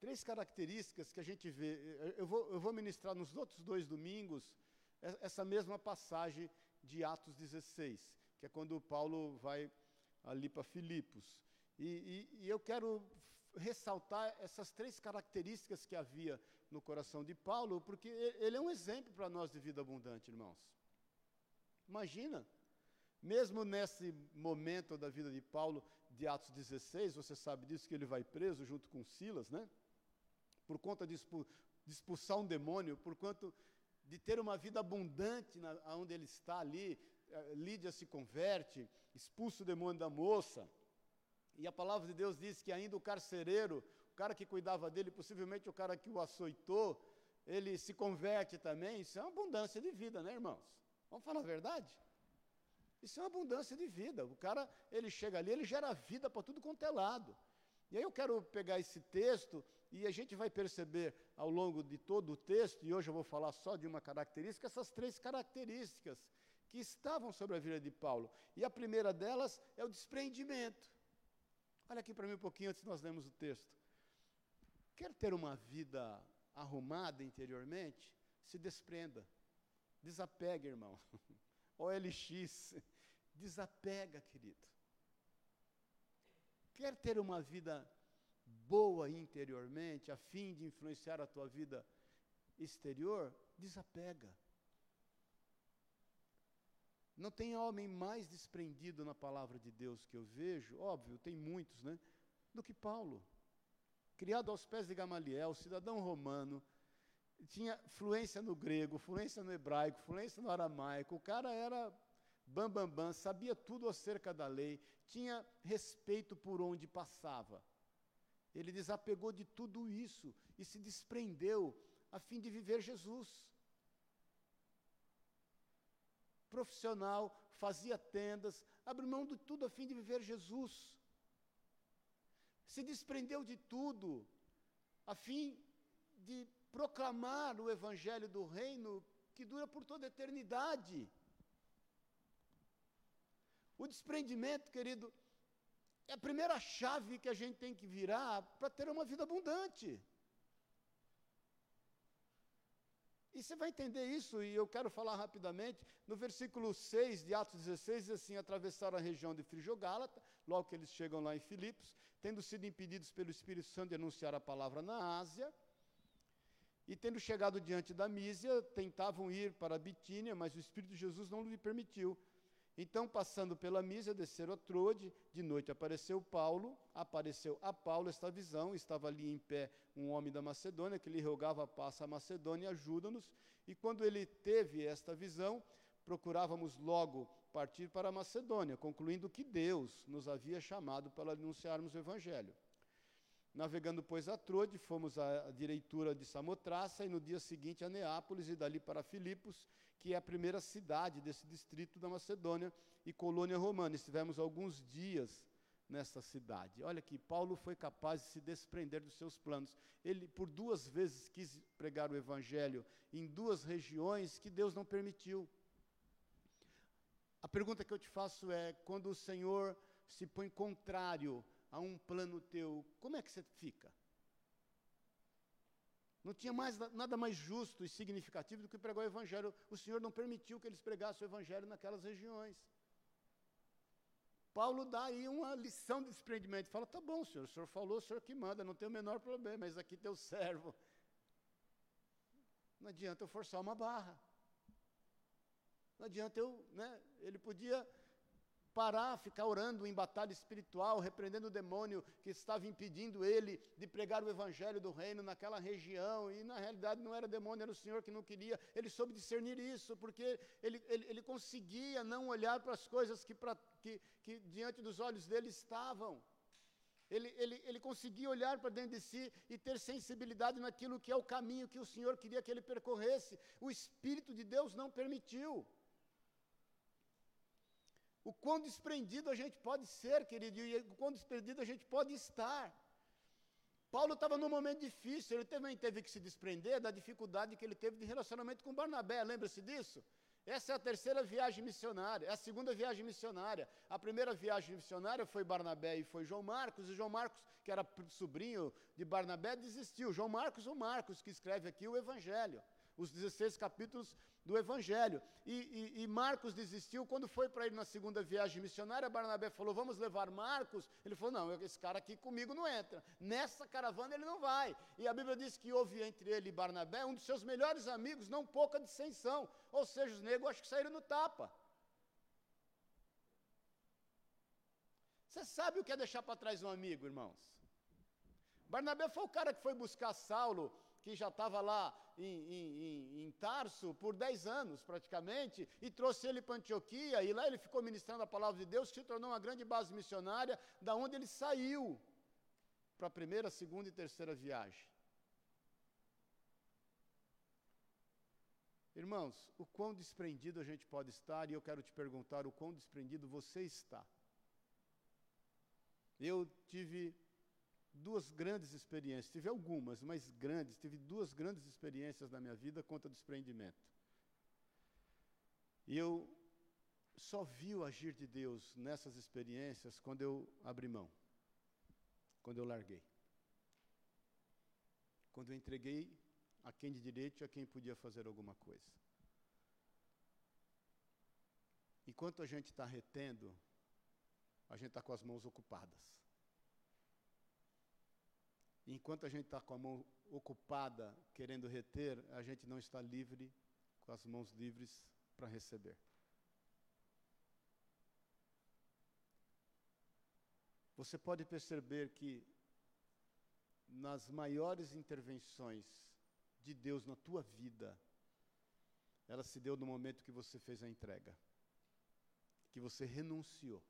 Três características que a gente vê. Eu vou, eu vou ministrar nos outros dois domingos essa mesma passagem de Atos 16, que é quando Paulo vai ali para Filipos. E, e, e eu quero ressaltar essas três características que havia no coração de Paulo, porque ele é um exemplo para nós de vida abundante, irmãos. Imagina, mesmo nesse momento da vida de Paulo, de Atos 16, você sabe disso, que ele vai preso junto com Silas, né? Por conta de, expulsar um demônio, por quanto de ter uma vida abundante na, onde ele está ali. Eh, Lídia se converte, expulsa o demônio da moça. E a palavra de Deus diz que ainda o carcereiro, o cara que cuidava dele, possivelmente o cara que o açoitou, ele se converte também. Isso é uma abundância de vida, né, irmãos? Vamos falar a verdade? Isso é uma abundância de vida. O cara, ele chega ali, ele gera vida para tudo quanto é lado. E aí eu quero pegar esse texto e a gente vai perceber ao longo de todo o texto, e hoje eu vou falar só de uma característica, essas três características que estavam sobre a vida de Paulo. E a primeira delas é o desprendimento. Olha aqui para mim um pouquinho antes de nós lermos o texto. Quer ter uma vida arrumada interiormente? Se desprenda. Desapega, irmão. (laughs) OLX. Desapega, querido. Quer ter uma vida boa interiormente, a fim de influenciar a tua vida exterior, desapega. Não tem homem mais desprendido na palavra de Deus que eu vejo, óbvio, tem muitos, né? Do que Paulo. Criado aos pés de Gamaliel, cidadão romano, tinha fluência no grego, fluência no hebraico, fluência no aramaico. O cara era bam bam bam, sabia tudo acerca da lei, tinha respeito por onde passava. Ele desapegou de tudo isso e se desprendeu a fim de viver Jesus. Profissional, fazia tendas, abriu mão de tudo a fim de viver Jesus. Se desprendeu de tudo a fim de proclamar o evangelho do reino que dura por toda a eternidade. O desprendimento, querido, é a primeira chave que a gente tem que virar para ter uma vida abundante. E você vai entender isso, e eu quero falar rapidamente. No versículo 6 de Atos 16, diz assim: atravessaram a região de Frigio-Gálata, logo que eles chegam lá em Filipos, tendo sido impedidos pelo Espírito Santo de anunciar a palavra na Ásia, e tendo chegado diante da Mísia, tentavam ir para a Bitínia, mas o Espírito de Jesus não lhe permitiu. Então, passando pela Mísia, desceram a Trode, de noite apareceu Paulo, apareceu a Paulo esta visão, estava ali em pé um homem da Macedônia, que lhe rogava paz à Macedônia, ajuda-nos, e quando ele teve esta visão, procurávamos logo partir para a Macedônia, concluindo que Deus nos havia chamado para anunciarmos o Evangelho. Navegando, pois, a Trode, fomos à direitura de Samotraça, e no dia seguinte a Neápolis, e dali para Filipos, que é a primeira cidade desse distrito da Macedônia e colônia romana. Estivemos alguns dias nessa cidade. Olha que Paulo foi capaz de se desprender dos seus planos. Ele, por duas vezes, quis pregar o evangelho em duas regiões que Deus não permitiu. A pergunta que eu te faço é: quando o Senhor se põe contrário a um plano teu, como é que você fica? Não tinha mais, nada mais justo e significativo do que pregar o Evangelho. O Senhor não permitiu que eles pregassem o Evangelho naquelas regiões. Paulo dá aí uma lição de desprendimento. Fala, tá bom, senhor, o senhor falou, o senhor que manda, não tem o menor problema, mas aqui teu servo. Não adianta eu forçar uma barra. Não adianta eu, né? Ele podia parar, ficar orando em batalha espiritual, repreendendo o demônio que estava impedindo ele de pregar o evangelho do reino naquela região, e na realidade não era demônio, era o Senhor que não queria. Ele soube discernir isso, porque ele, ele, ele conseguia não olhar para as coisas que, pra, que, que diante dos olhos dele estavam. Ele, ele, ele conseguia olhar para dentro de si e ter sensibilidade naquilo que é o caminho que o Senhor queria que ele percorresse. O Espírito de Deus não permitiu. O quão desprendido a gente pode ser, querido, e o quão desprendido a gente pode estar. Paulo estava num momento difícil, ele também teve que se desprender da dificuldade que ele teve de relacionamento com Barnabé, lembra-se disso? Essa é a terceira viagem missionária, é a segunda viagem missionária. A primeira viagem missionária foi Barnabé e foi João Marcos, e João Marcos, que era sobrinho de Barnabé, desistiu. João Marcos, o Marcos, que escreve aqui o Evangelho os 16 capítulos do Evangelho. E, e, e Marcos desistiu quando foi para ir na segunda viagem missionária. Barnabé falou: Vamos levar Marcos. Ele falou: Não, esse cara aqui comigo não entra. Nessa caravana ele não vai. E a Bíblia diz que houve entre ele e Barnabé um dos seus melhores amigos, não pouca dissensão. Ou seja, os negros acho que saíram no tapa. Você sabe o que é deixar para trás um amigo, irmãos? Barnabé foi o cara que foi buscar Saulo que já estava lá em, em, em, Tarso por 10 anos praticamente, e trouxe ele para Antioquia, e lá ele ficou ministrando a palavra de Deus, que se tornou uma grande base missionária, da onde ele saiu para a primeira, segunda e terceira viagem. Irmãos, o quão desprendido a gente pode estar, e eu quero te perguntar o quão desprendido você está. Eu tive duas grandes experiências, tive algumas, mas grandes, tive duas grandes experiências na minha vida contra o desprendimento. E eu só vi o agir de Deus nessas experiências quando eu abri mão, quando eu larguei. Quando eu entreguei a quem de direito e a quem podia fazer alguma coisa. Enquanto a gente está retendo, a gente está com as mãos ocupadas. Enquanto a gente está com a mão ocupada querendo reter, a gente não está livre, com as mãos livres para receber. Você pode perceber que nas maiores intervenções de Deus na tua vida, ela se deu no momento que você fez a entrega, que você renunciou.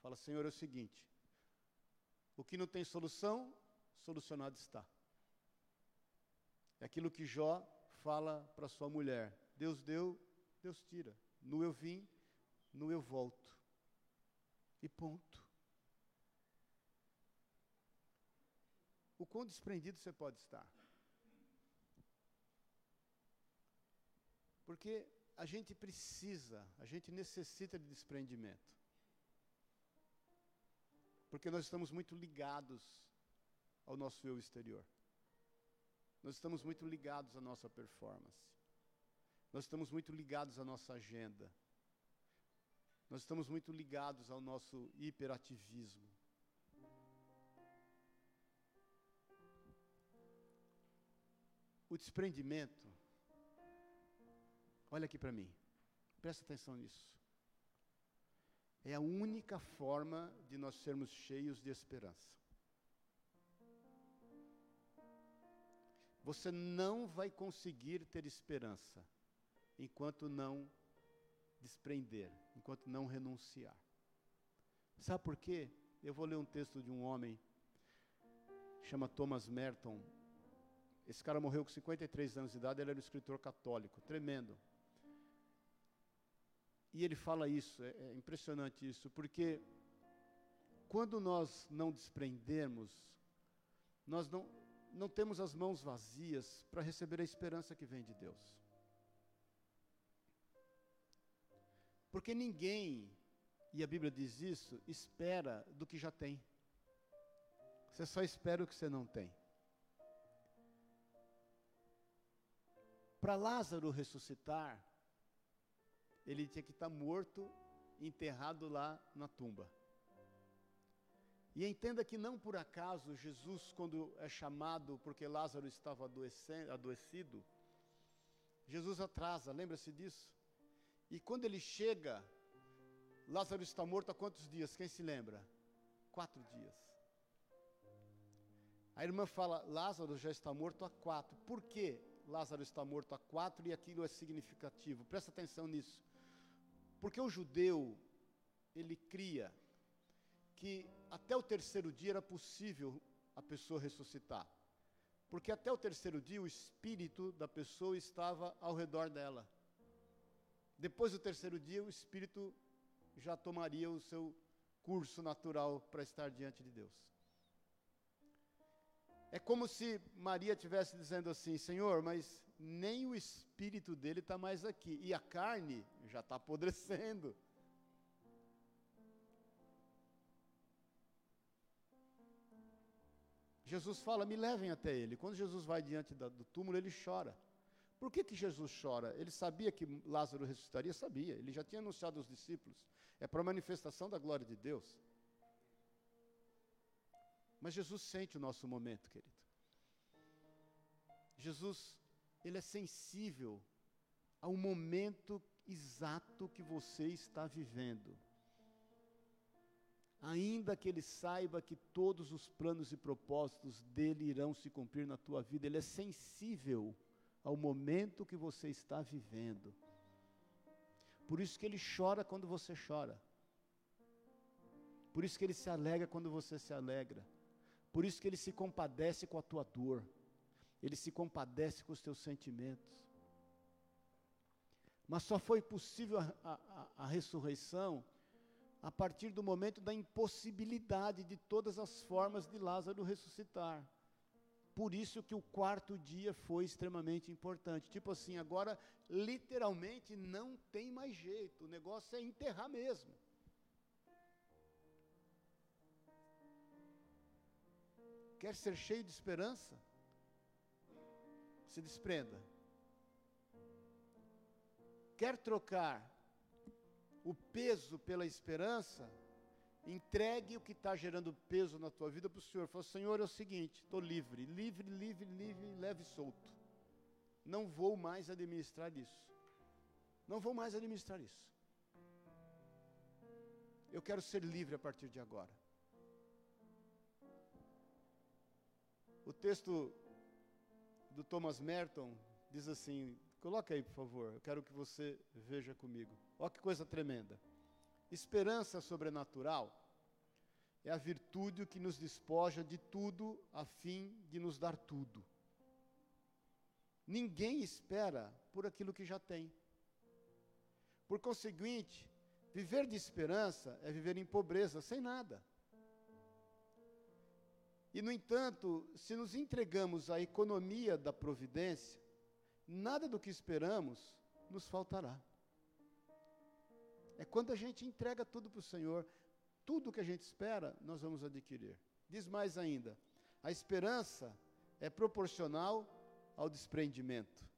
Fala, Senhor, é o seguinte: o que não tem solução, solucionado está. É aquilo que Jó fala para sua mulher: Deus deu, Deus tira. No eu vim, no eu volto. E ponto. O quão desprendido você pode estar? Porque a gente precisa, a gente necessita de desprendimento. Porque nós estamos muito ligados ao nosso eu exterior. Nós estamos muito ligados à nossa performance. Nós estamos muito ligados à nossa agenda. Nós estamos muito ligados ao nosso hiperativismo. O desprendimento, olha aqui para mim, presta atenção nisso. É a única forma de nós sermos cheios de esperança. Você não vai conseguir ter esperança enquanto não desprender, enquanto não renunciar. Sabe por quê? Eu vou ler um texto de um homem, chama Thomas Merton. Esse cara morreu com 53 anos de idade, ele era um escritor católico, tremendo. E ele fala isso, é, é impressionante isso, porque quando nós não desprendermos, nós não, não temos as mãos vazias para receber a esperança que vem de Deus. Porque ninguém, e a Bíblia diz isso, espera do que já tem. Você só espera o que você não tem. Para Lázaro ressuscitar, ele tinha que estar morto, enterrado lá na tumba. E entenda que não por acaso Jesus, quando é chamado, porque Lázaro estava adoecido, Jesus atrasa, lembra-se disso? E quando ele chega, Lázaro está morto há quantos dias? Quem se lembra? Quatro dias. A irmã fala: Lázaro já está morto há quatro. Por que Lázaro está morto há quatro e aquilo é significativo? Presta atenção nisso. Porque o judeu, ele cria que até o terceiro dia era possível a pessoa ressuscitar. Porque até o terceiro dia o espírito da pessoa estava ao redor dela. Depois do terceiro dia, o espírito já tomaria o seu curso natural para estar diante de Deus. É como se Maria tivesse dizendo assim: Senhor, mas nem o espírito dele está mais aqui, e a carne já está apodrecendo. Jesus fala: Me levem até ele. Quando Jesus vai diante do túmulo, ele chora. Por que, que Jesus chora? Ele sabia que Lázaro ressuscitaria? Sabia. Ele já tinha anunciado aos discípulos. É para manifestação da glória de Deus. Mas Jesus sente o nosso momento, querido. Jesus, ele é sensível ao momento exato que você está vivendo ainda que ele saiba que todos os planos e propósitos dele irão se cumprir na tua vida, ele é sensível ao momento que você está vivendo. Por isso que ele chora quando você chora. Por isso que ele se alegra quando você se alegra. Por isso que ele se compadece com a tua dor. Ele se compadece com os teus sentimentos. Mas só foi possível a, a, a ressurreição a partir do momento da impossibilidade de todas as formas de Lázaro ressuscitar. Por isso que o quarto dia foi extremamente importante. Tipo assim, agora literalmente não tem mais jeito, o negócio é enterrar mesmo. Quer ser cheio de esperança? Se desprenda. Quer trocar o peso pela esperança, entregue o que está gerando peso na tua vida para o Senhor. Fala, Senhor, é o seguinte, estou livre, livre, livre, livre, leve e solto. Não vou mais administrar isso. Não vou mais administrar isso. Eu quero ser livre a partir de agora. O texto do Thomas Merton diz assim: coloca aí, por favor, eu quero que você veja comigo. Olha que coisa tremenda. Esperança sobrenatural é a virtude que nos despoja de tudo a fim de nos dar tudo. Ninguém espera por aquilo que já tem. Por conseguinte, viver de esperança é viver em pobreza, sem nada. E, no entanto, se nos entregamos à economia da providência, nada do que esperamos nos faltará. É quando a gente entrega tudo para o Senhor, tudo que a gente espera, nós vamos adquirir. Diz mais ainda: a esperança é proporcional ao desprendimento.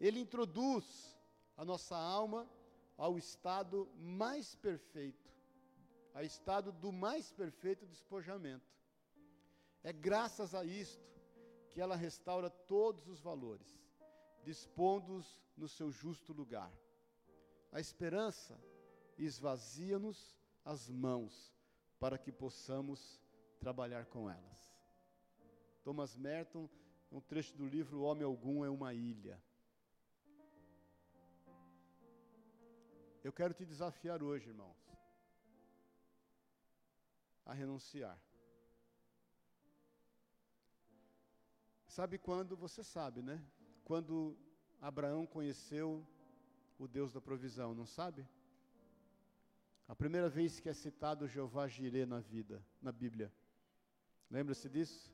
Ele introduz a nossa alma ao estado mais perfeito, ao estado do mais perfeito despojamento. É graças a isto que ela restaura todos os valores, dispondo-os no seu justo lugar. A esperança esvazia-nos as mãos para que possamos trabalhar com elas. Thomas Merton, um trecho do livro Homem Algum é uma Ilha. Eu quero te desafiar hoje, irmãos, a renunciar. Sabe quando? Você sabe, né? Quando Abraão conheceu o Deus da provisão, não sabe? A primeira vez que é citado Jeová Jireh na vida, na Bíblia. Lembra-se disso?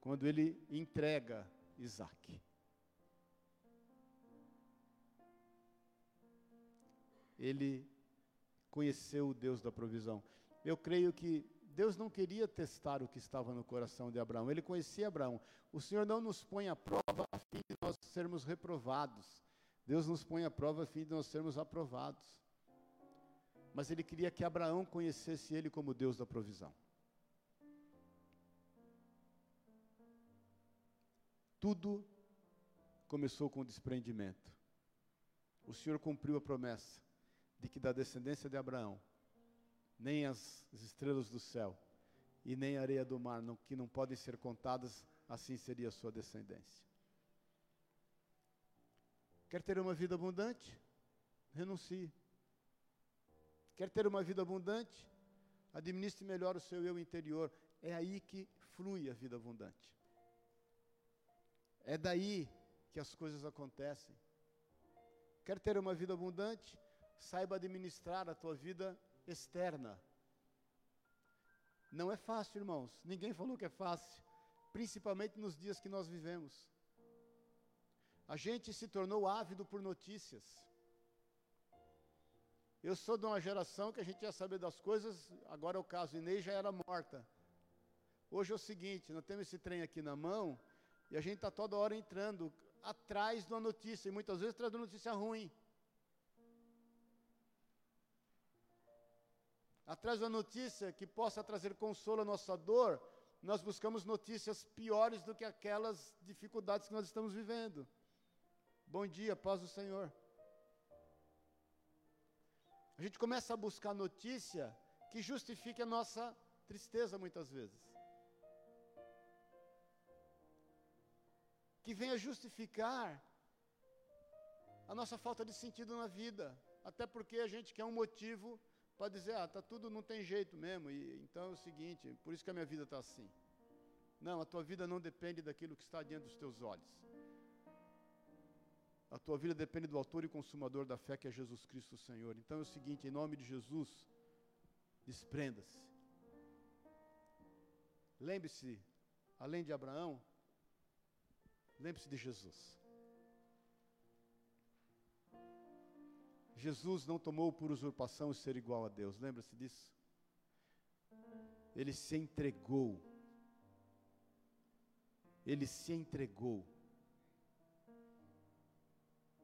Quando ele entrega Isaac. Ele conheceu o Deus da provisão. Eu creio que Deus não queria testar o que estava no coração de Abraão, ele conhecia Abraão. O Senhor não nos põe à prova a fim de nós sermos reprovados. Deus nos põe à prova a fim de nós sermos aprovados. Mas ele queria que Abraão conhecesse ele como Deus da provisão. Tudo começou com o desprendimento. O Senhor cumpriu a promessa de que da descendência de Abraão, nem as estrelas do céu e nem a areia do mar, não, que não podem ser contadas, assim seria a sua descendência. Quer ter uma vida abundante? Renuncie. Quer ter uma vida abundante? Administre melhor o seu eu interior. É aí que flui a vida abundante. É daí que as coisas acontecem. Quer ter uma vida abundante? Saiba administrar a tua vida externa. Não é fácil, irmãos. Ninguém falou que é fácil, principalmente nos dias que nós vivemos. A gente se tornou ávido por notícias. Eu sou de uma geração que a gente ia saber das coisas, agora é o caso, Inês já era morta. Hoje é o seguinte, nós temos esse trem aqui na mão, e a gente está toda hora entrando atrás de uma notícia, e muitas vezes traz uma notícia ruim. Atrás da notícia que possa trazer consolo à nossa dor, nós buscamos notícias piores do que aquelas dificuldades que nós estamos vivendo. Bom dia, paz do Senhor. A gente começa a buscar notícia que justifique a nossa tristeza muitas vezes. que venha justificar a nossa falta de sentido na vida. Até porque a gente quer um motivo para dizer, ah, tá tudo não tem jeito mesmo, e então é o seguinte, por isso que a minha vida está assim. Não, a tua vida não depende daquilo que está diante dos teus olhos. A tua vida depende do autor e consumador da fé, que é Jesus Cristo Senhor. Então é o seguinte, em nome de Jesus, desprenda-se. Lembre-se, além de Abraão, Lembre-se de Jesus. Jesus não tomou por usurpação o ser igual a Deus, lembra-se disso? Ele se entregou. Ele se entregou.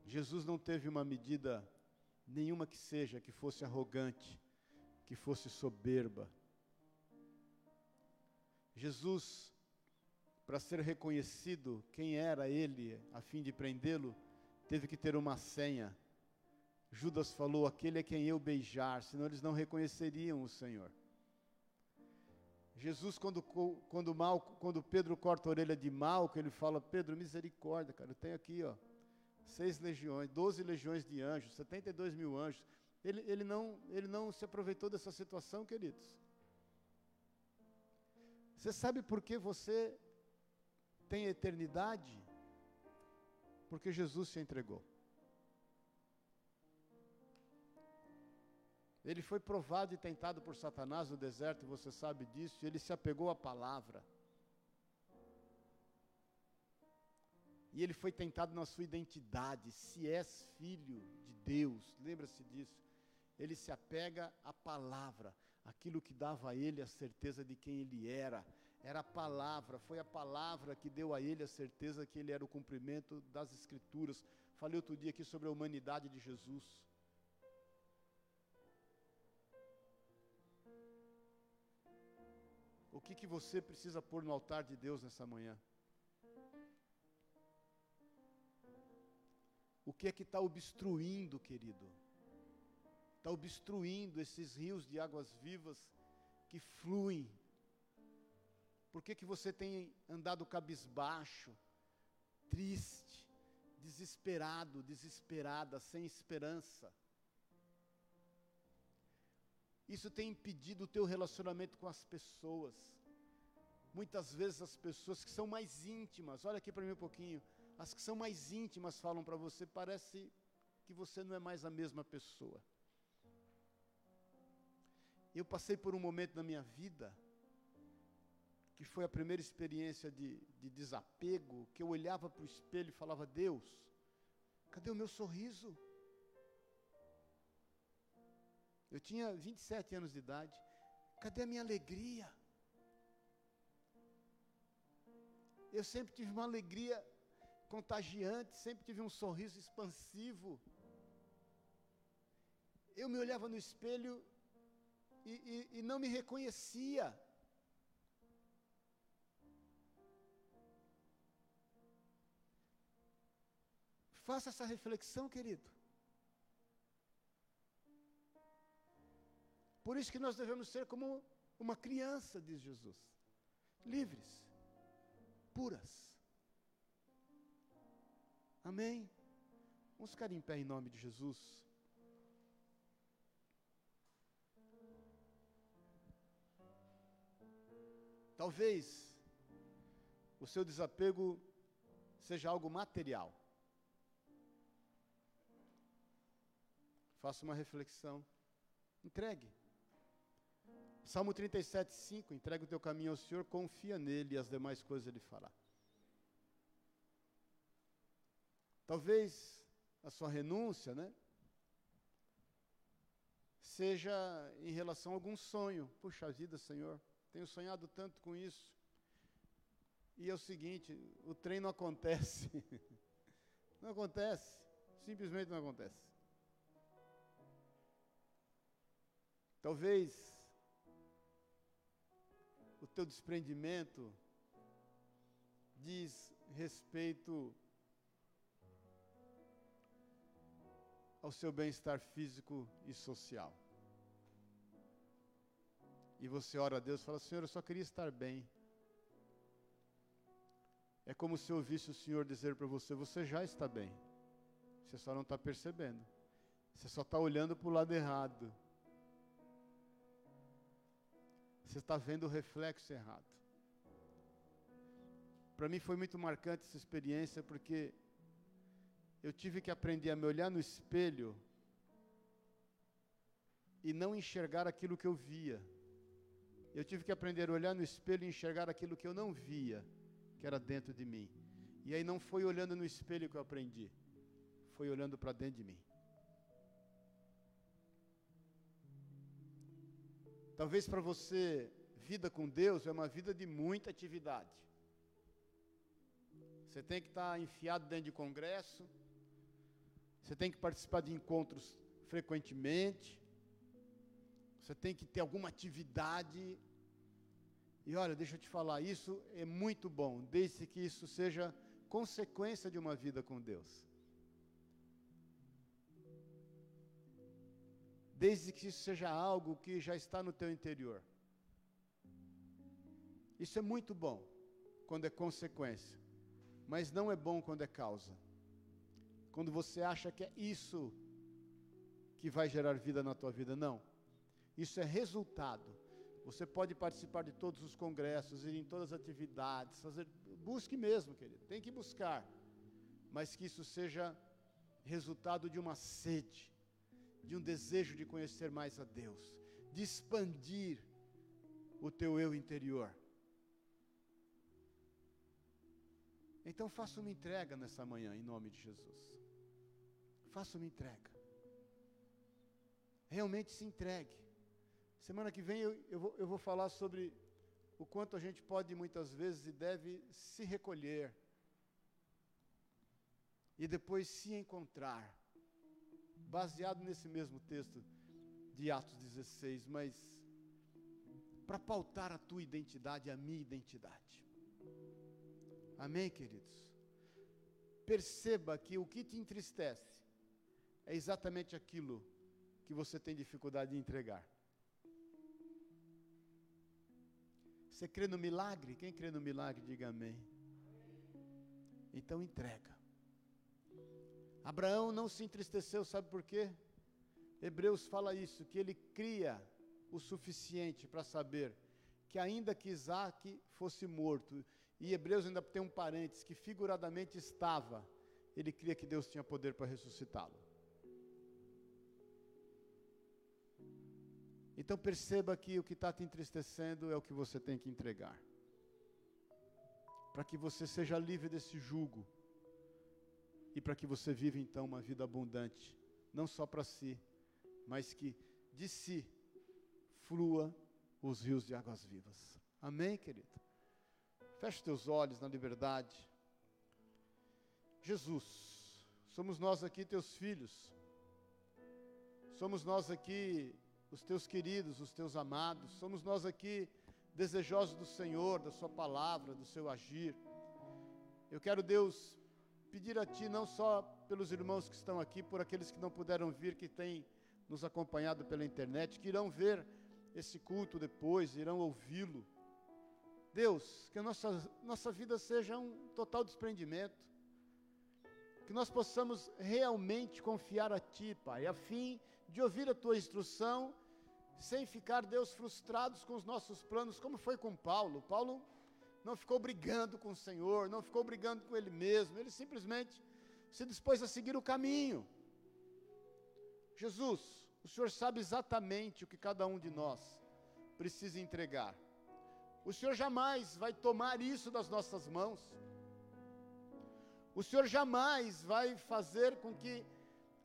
Jesus não teve uma medida nenhuma que seja que fosse arrogante, que fosse soberba. Jesus para ser reconhecido quem era ele, a fim de prendê-lo, teve que ter uma senha. Judas falou: Aquele é quem eu beijar, senão eles não reconheceriam o Senhor. Jesus, quando, quando, Mal, quando Pedro corta a orelha de Malco, ele fala: Pedro, misericórdia, cara, eu tenho aqui, ó, seis legiões, doze legiões de anjos, 72 mil anjos. Ele, ele, não, ele não se aproveitou dessa situação, queridos. Você sabe por que você tem eternidade? Porque Jesus se entregou. Ele foi provado e tentado por Satanás no deserto, você sabe disso, ele se apegou à palavra. E ele foi tentado na sua identidade, se és filho de Deus, lembra-se disso. Ele se apega à palavra, aquilo que dava a ele a certeza de quem ele era, era a palavra, foi a palavra que deu a ele a certeza que ele era o cumprimento das Escrituras. Falei outro dia aqui sobre a humanidade de Jesus. Que, que você precisa pôr no altar de Deus nessa manhã? O que é que está obstruindo, querido? Está obstruindo esses rios de águas vivas que fluem por que, que você tem andado cabisbaixo, triste, desesperado, desesperada, sem esperança? Isso tem impedido o teu relacionamento com as pessoas. Muitas vezes as pessoas que são mais íntimas, olha aqui para mim um pouquinho, as que são mais íntimas falam para você, parece que você não é mais a mesma pessoa. Eu passei por um momento na minha vida que foi a primeira experiência de, de desapego, que eu olhava para o espelho e falava: Deus, cadê o meu sorriso? Eu tinha 27 anos de idade. Cadê a minha alegria? Eu sempre tive uma alegria contagiante, sempre tive um sorriso expansivo. Eu me olhava no espelho e, e, e não me reconhecia. Faça essa reflexão, querido. Por isso que nós devemos ser como uma criança, diz Jesus, livres, puras. Amém? Vamos ficar em pé em nome de Jesus. Talvez o seu desapego seja algo material. Faça uma reflexão. Entregue. Salmo 37, 5. Entrega o teu caminho ao Senhor, confia nele e as demais coisas ele fará. Talvez a sua renúncia, né? Seja em relação a algum sonho. Puxa vida, Senhor, tenho sonhado tanto com isso. E é o seguinte: o trem não acontece. (laughs) não acontece. Simplesmente não acontece. Talvez teu desprendimento diz respeito ao seu bem-estar físico e social. E você ora a Deus e fala: Senhor, eu só queria estar bem. É como se ouvisse o Senhor dizer para você: Você já está bem. Você só não está percebendo. Você só está olhando para o lado errado. Você está vendo o reflexo errado. Para mim foi muito marcante essa experiência, porque eu tive que aprender a me olhar no espelho e não enxergar aquilo que eu via. Eu tive que aprender a olhar no espelho e enxergar aquilo que eu não via, que era dentro de mim. E aí não foi olhando no espelho que eu aprendi, foi olhando para dentro de mim. Talvez para você, vida com Deus é uma vida de muita atividade. Você tem que estar enfiado dentro de congresso, você tem que participar de encontros frequentemente, você tem que ter alguma atividade. E olha, deixa eu te falar, isso é muito bom, desde que isso seja consequência de uma vida com Deus. Desde que isso seja algo que já está no teu interior. Isso é muito bom quando é consequência, mas não é bom quando é causa. Quando você acha que é isso que vai gerar vida na tua vida, não. Isso é resultado. Você pode participar de todos os congressos, ir em todas as atividades, fazer, busque mesmo, querido, tem que buscar, mas que isso seja resultado de uma sede, de um desejo de conhecer mais a Deus, de expandir o teu eu interior. Então faça uma entrega nessa manhã, em nome de Jesus. Faça uma entrega. Realmente se entregue. Semana que vem eu, eu, vou, eu vou falar sobre o quanto a gente pode muitas vezes e deve se recolher e depois se encontrar baseado nesse mesmo texto de Atos 16, mas para pautar a tua identidade, a minha identidade. Amém, queridos? Perceba que o que te entristece é exatamente aquilo que você tem dificuldade de entregar. Você crê no milagre? Quem crê no milagre, diga amém. Então entrega. Abraão não se entristeceu, sabe por quê? Hebreus fala isso, que ele cria o suficiente para saber que ainda que Isaac fosse morto, e Hebreus ainda tem um parênteses, que figuradamente estava, ele cria que Deus tinha poder para ressuscitá-lo. Então perceba que o que está te entristecendo é o que você tem que entregar. Para que você seja livre desse jugo e para que você viva então uma vida abundante, não só para si, mas que de si flua os rios de águas vivas. Amém, querido? Feche teus olhos na liberdade. Jesus, somos nós aqui teus filhos. Somos nós aqui os teus queridos, os teus amados. Somos nós aqui desejosos do Senhor, da Sua palavra, do seu agir. Eu quero, Deus, pedir a Ti, não só pelos irmãos que estão aqui, por aqueles que não puderam vir, que têm nos acompanhado pela internet, que irão ver esse culto depois, irão ouvi-lo. Deus, que a nossa, nossa vida seja um total desprendimento, que nós possamos realmente confiar a Ti, Pai, a fim de ouvir a Tua instrução sem ficar, Deus, frustrados com os nossos planos, como foi com Paulo. Paulo não ficou brigando com o Senhor, não ficou brigando com ele mesmo, ele simplesmente se dispôs a seguir o caminho. Jesus, o Senhor sabe exatamente o que cada um de nós precisa entregar. O Senhor jamais vai tomar isso das nossas mãos. O Senhor jamais vai fazer com que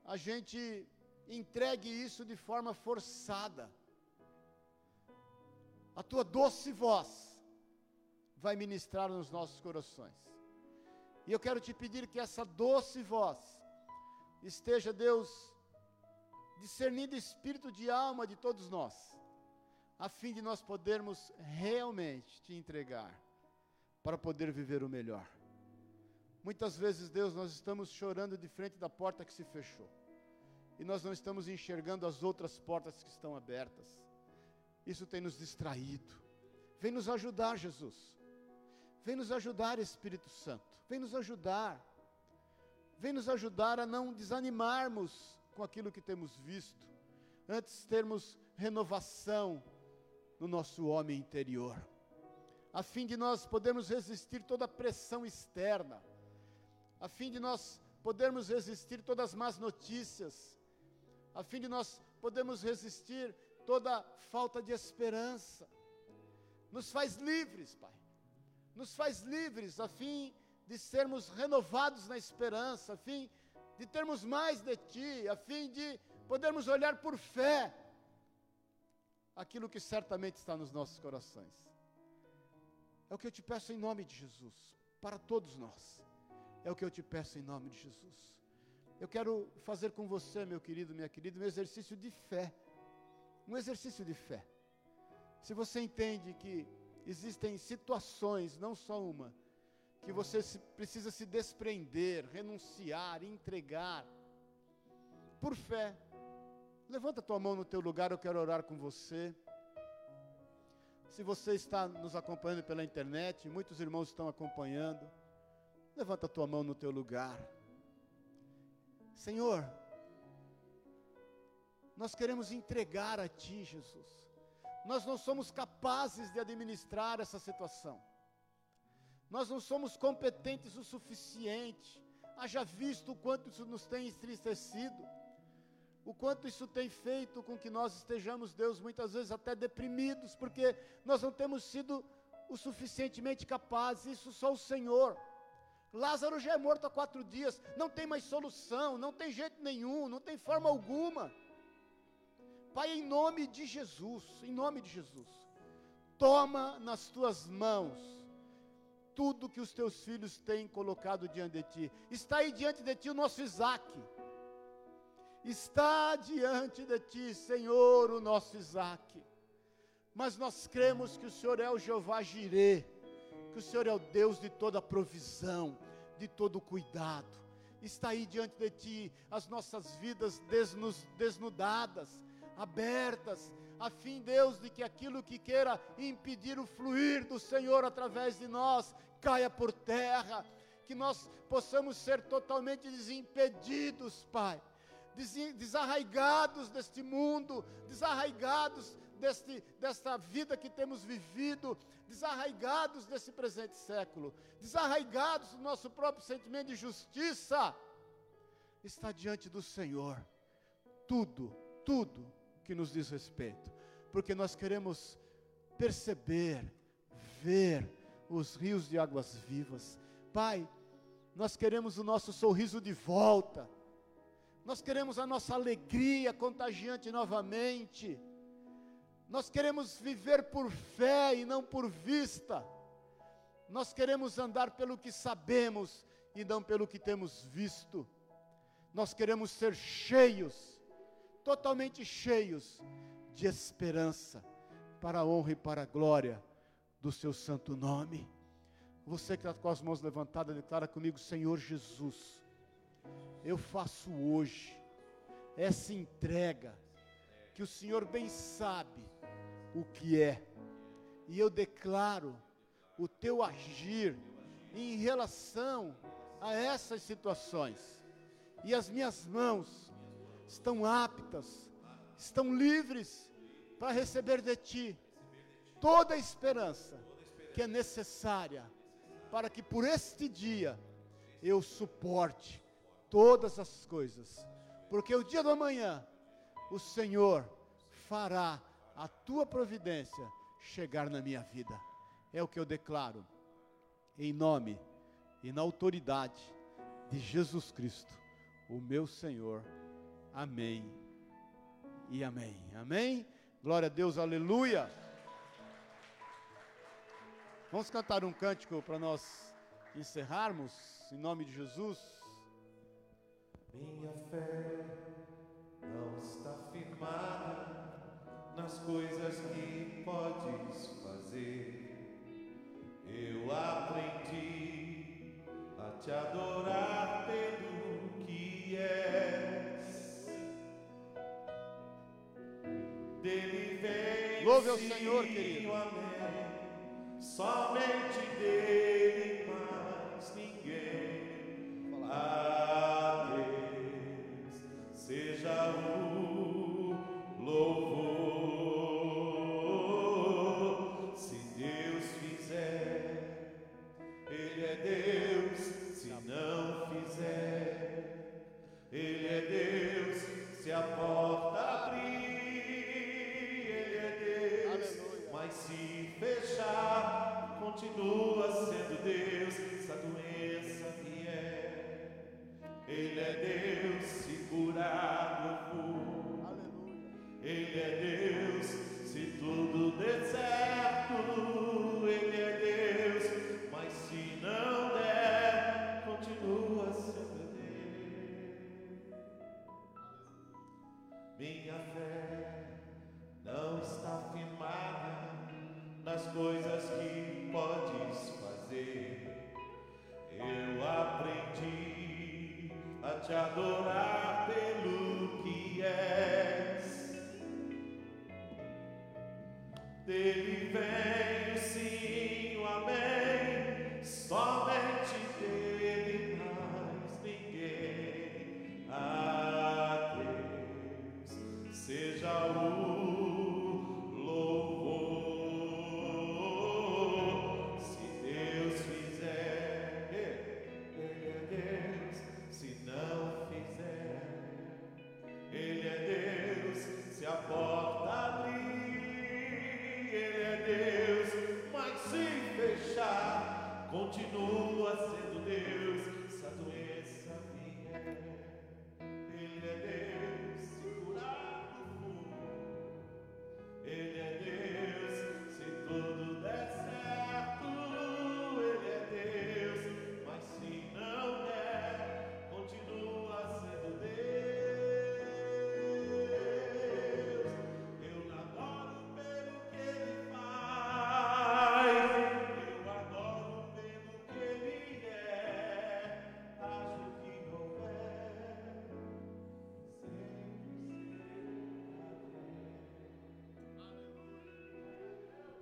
a gente entregue isso de forma forçada a tua doce voz vai ministrar nos nossos corações. E eu quero te pedir que essa doce voz esteja, Deus, discernindo espírito de alma de todos nós, a fim de nós podermos realmente te entregar para poder viver o melhor. Muitas vezes, Deus, nós estamos chorando de frente da porta que se fechou, e nós não estamos enxergando as outras portas que estão abertas isso tem nos distraído. Vem nos ajudar, Jesus. Vem nos ajudar, Espírito Santo. Vem nos ajudar. Vem nos ajudar a não desanimarmos com aquilo que temos visto, antes termos renovação no nosso homem interior, a fim de nós podermos resistir toda pressão externa, a fim de nós podermos resistir todas as más notícias, a fim de nós podermos resistir toda falta de esperança. Nos faz livres, Pai. Nos faz livres a fim de sermos renovados na esperança, a fim de termos mais de Ti, a fim de podermos olhar por fé aquilo que certamente está nos nossos corações. É o que eu te peço em nome de Jesus, para todos nós. É o que eu te peço em nome de Jesus. Eu quero fazer com você, meu querido, minha querida, um exercício de fé um exercício de fé. Se você entende que existem situações, não só uma, que você se, precisa se desprender, renunciar, entregar, por fé, levanta tua mão no teu lugar, eu quero orar com você. Se você está nos acompanhando pela internet, muitos irmãos estão acompanhando, levanta tua mão no teu lugar. Senhor, nós queremos entregar a Ti, Jesus. Nós não somos capazes de administrar essa situação. Nós não somos competentes o suficiente. Haja visto o quanto isso nos tem entristecido, o quanto isso tem feito com que nós estejamos, Deus, muitas vezes até deprimidos, porque nós não temos sido o suficientemente capazes, isso só o Senhor. Lázaro já é morto há quatro dias, não tem mais solução, não tem jeito nenhum, não tem forma alguma. Pai, em nome de Jesus, em nome de Jesus, toma nas tuas mãos tudo que os teus filhos têm colocado diante de ti. Está aí diante de ti o nosso Isaac. Está diante de ti, Senhor, o nosso Isaac. Mas nós cremos que o Senhor é o Jeová Jirê, que o Senhor é o Deus de toda provisão, de todo cuidado. Está aí diante de ti as nossas vidas desnudadas, abertas, a fim, Deus, de que aquilo que queira impedir o fluir do Senhor através de nós caia por terra, que nós possamos ser totalmente desimpedidos, Pai, desarraigados deste mundo, desarraigados deste, desta vida que temos vivido, desarraigados desse presente século, desarraigados do nosso próprio sentimento de justiça, está diante do Senhor. Tudo, tudo que nos diz respeito, porque nós queremos perceber, ver os rios de águas vivas. Pai, nós queremos o nosso sorriso de volta, nós queremos a nossa alegria contagiante novamente. Nós queremos viver por fé e não por vista. Nós queremos andar pelo que sabemos e não pelo que temos visto. Nós queremos ser cheios, totalmente cheios de esperança, para a honra e para a glória do seu santo nome. Você que está com as mãos levantadas, declara comigo, Senhor Jesus, eu faço hoje essa entrega, que o Senhor bem sabe o que é, e eu declaro o teu agir em relação a essas situações, e as minhas mãos estão aptas, estão livres para receber de ti toda a esperança que é necessária para que por este dia eu suporte todas as coisas, porque o dia do amanhã o Senhor fará a tua providência chegar na minha vida. É o que eu declaro, em nome e na autoridade de Jesus Cristo, o meu Senhor. Amém e amém. Amém. Glória a Deus, aleluia. Vamos cantar um cântico para nós encerrarmos, em nome de Jesus. Minha fé não está firmada nas coisas que podes fazer. Eu aprendi a te adorar pelo que és. Dele vem Louve ao Senhor, querido. Amém. Somente dele mais ninguém. A te adorar pelo que és. Dele vem o sim, o amém, somente dele mais ninguém. A Deus seja o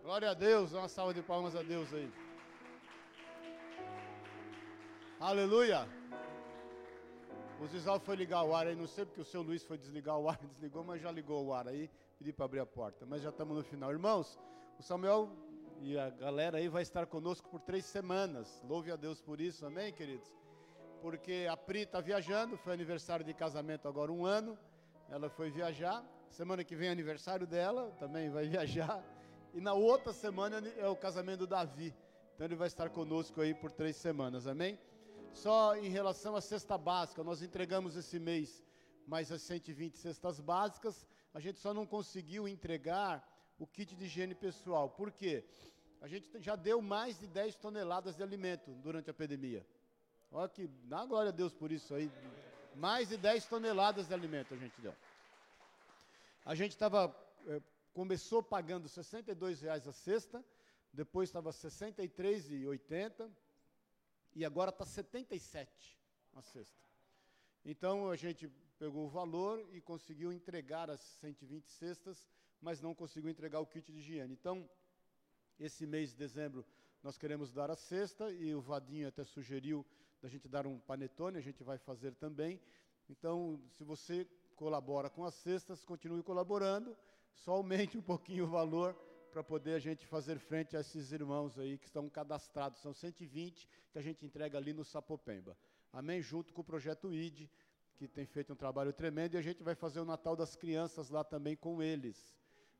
Glória a Deus, uma salva de palmas a Deus aí. Aleluia. O Zizal foi ligar o ar aí, não sei porque o seu Luiz foi desligar o ar, (laughs) desligou, mas já ligou o ar aí, pedi para abrir a porta, mas já estamos no final. Irmãos, o Samuel e a galera aí vai estar conosco por três semanas. Louve a Deus por isso, amém, queridos? Porque a Pri está viajando, foi aniversário de casamento agora um ano, ela foi viajar. Semana que vem é aniversário dela, também vai (laughs) viajar. E na outra semana é o casamento do Davi. Então ele vai estar conosco aí por três semanas, amém? Só em relação à cesta básica, nós entregamos esse mês mais as 120 cestas básicas. A gente só não conseguiu entregar o kit de higiene pessoal. Por quê? A gente já deu mais de 10 toneladas de alimento durante a pandemia. Olha que, dá glória a Deus por isso aí. Mais de 10 toneladas de alimento a gente deu. A gente estava, é, começou pagando R$ reais a cesta, depois estava R$ 63,80 e agora está 77 a cesta. Então a gente pegou o valor e conseguiu entregar as 120 cestas, mas não conseguiu entregar o kit de higiene. Então, esse mês de dezembro nós queremos dar a cesta e o Vadinho até sugeriu da gente dar um panetone, a gente vai fazer também. Então, se você colabora com as cestas, continue colaborando, só aumente um pouquinho o valor para poder a gente fazer frente a esses irmãos aí que estão cadastrados. São 120 que a gente entrega ali no Sapopemba. Amém? Junto com o projeto ID, que tem feito um trabalho tremendo, e a gente vai fazer o Natal das Crianças lá também com eles.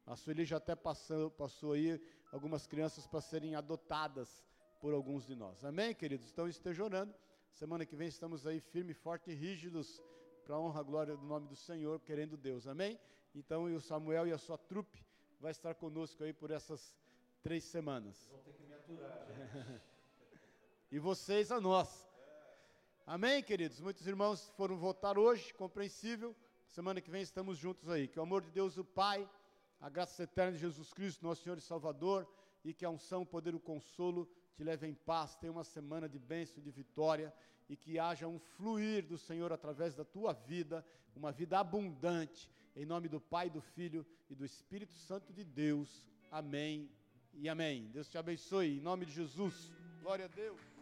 A Sueli já até passou, passou aí algumas crianças para serem adotadas por alguns de nós. Amém, queridos? Então esteja orando. Semana que vem estamos aí firme, forte e rígidos para a honra e glória do nome do Senhor, querendo Deus. Amém? Então, e o Samuel e a sua trupe vai estar conosco aí por essas três semanas. Vão ter que me aturar, gente. (laughs) e vocês a nós. Amém, queridos? Muitos irmãos foram votar hoje, compreensível. Semana que vem estamos juntos aí. Que o amor de Deus, o Pai, a graça eterna de Jesus Cristo, nosso Senhor e Salvador, e que a unção, o poder e o consolo te leve em paz. Tenha uma semana de bênção e de vitória e que haja um fluir do Senhor através da tua vida, uma vida abundante, em nome do Pai, do Filho e do Espírito Santo de Deus. Amém e amém. Deus te abençoe, em nome de Jesus. Glória a Deus.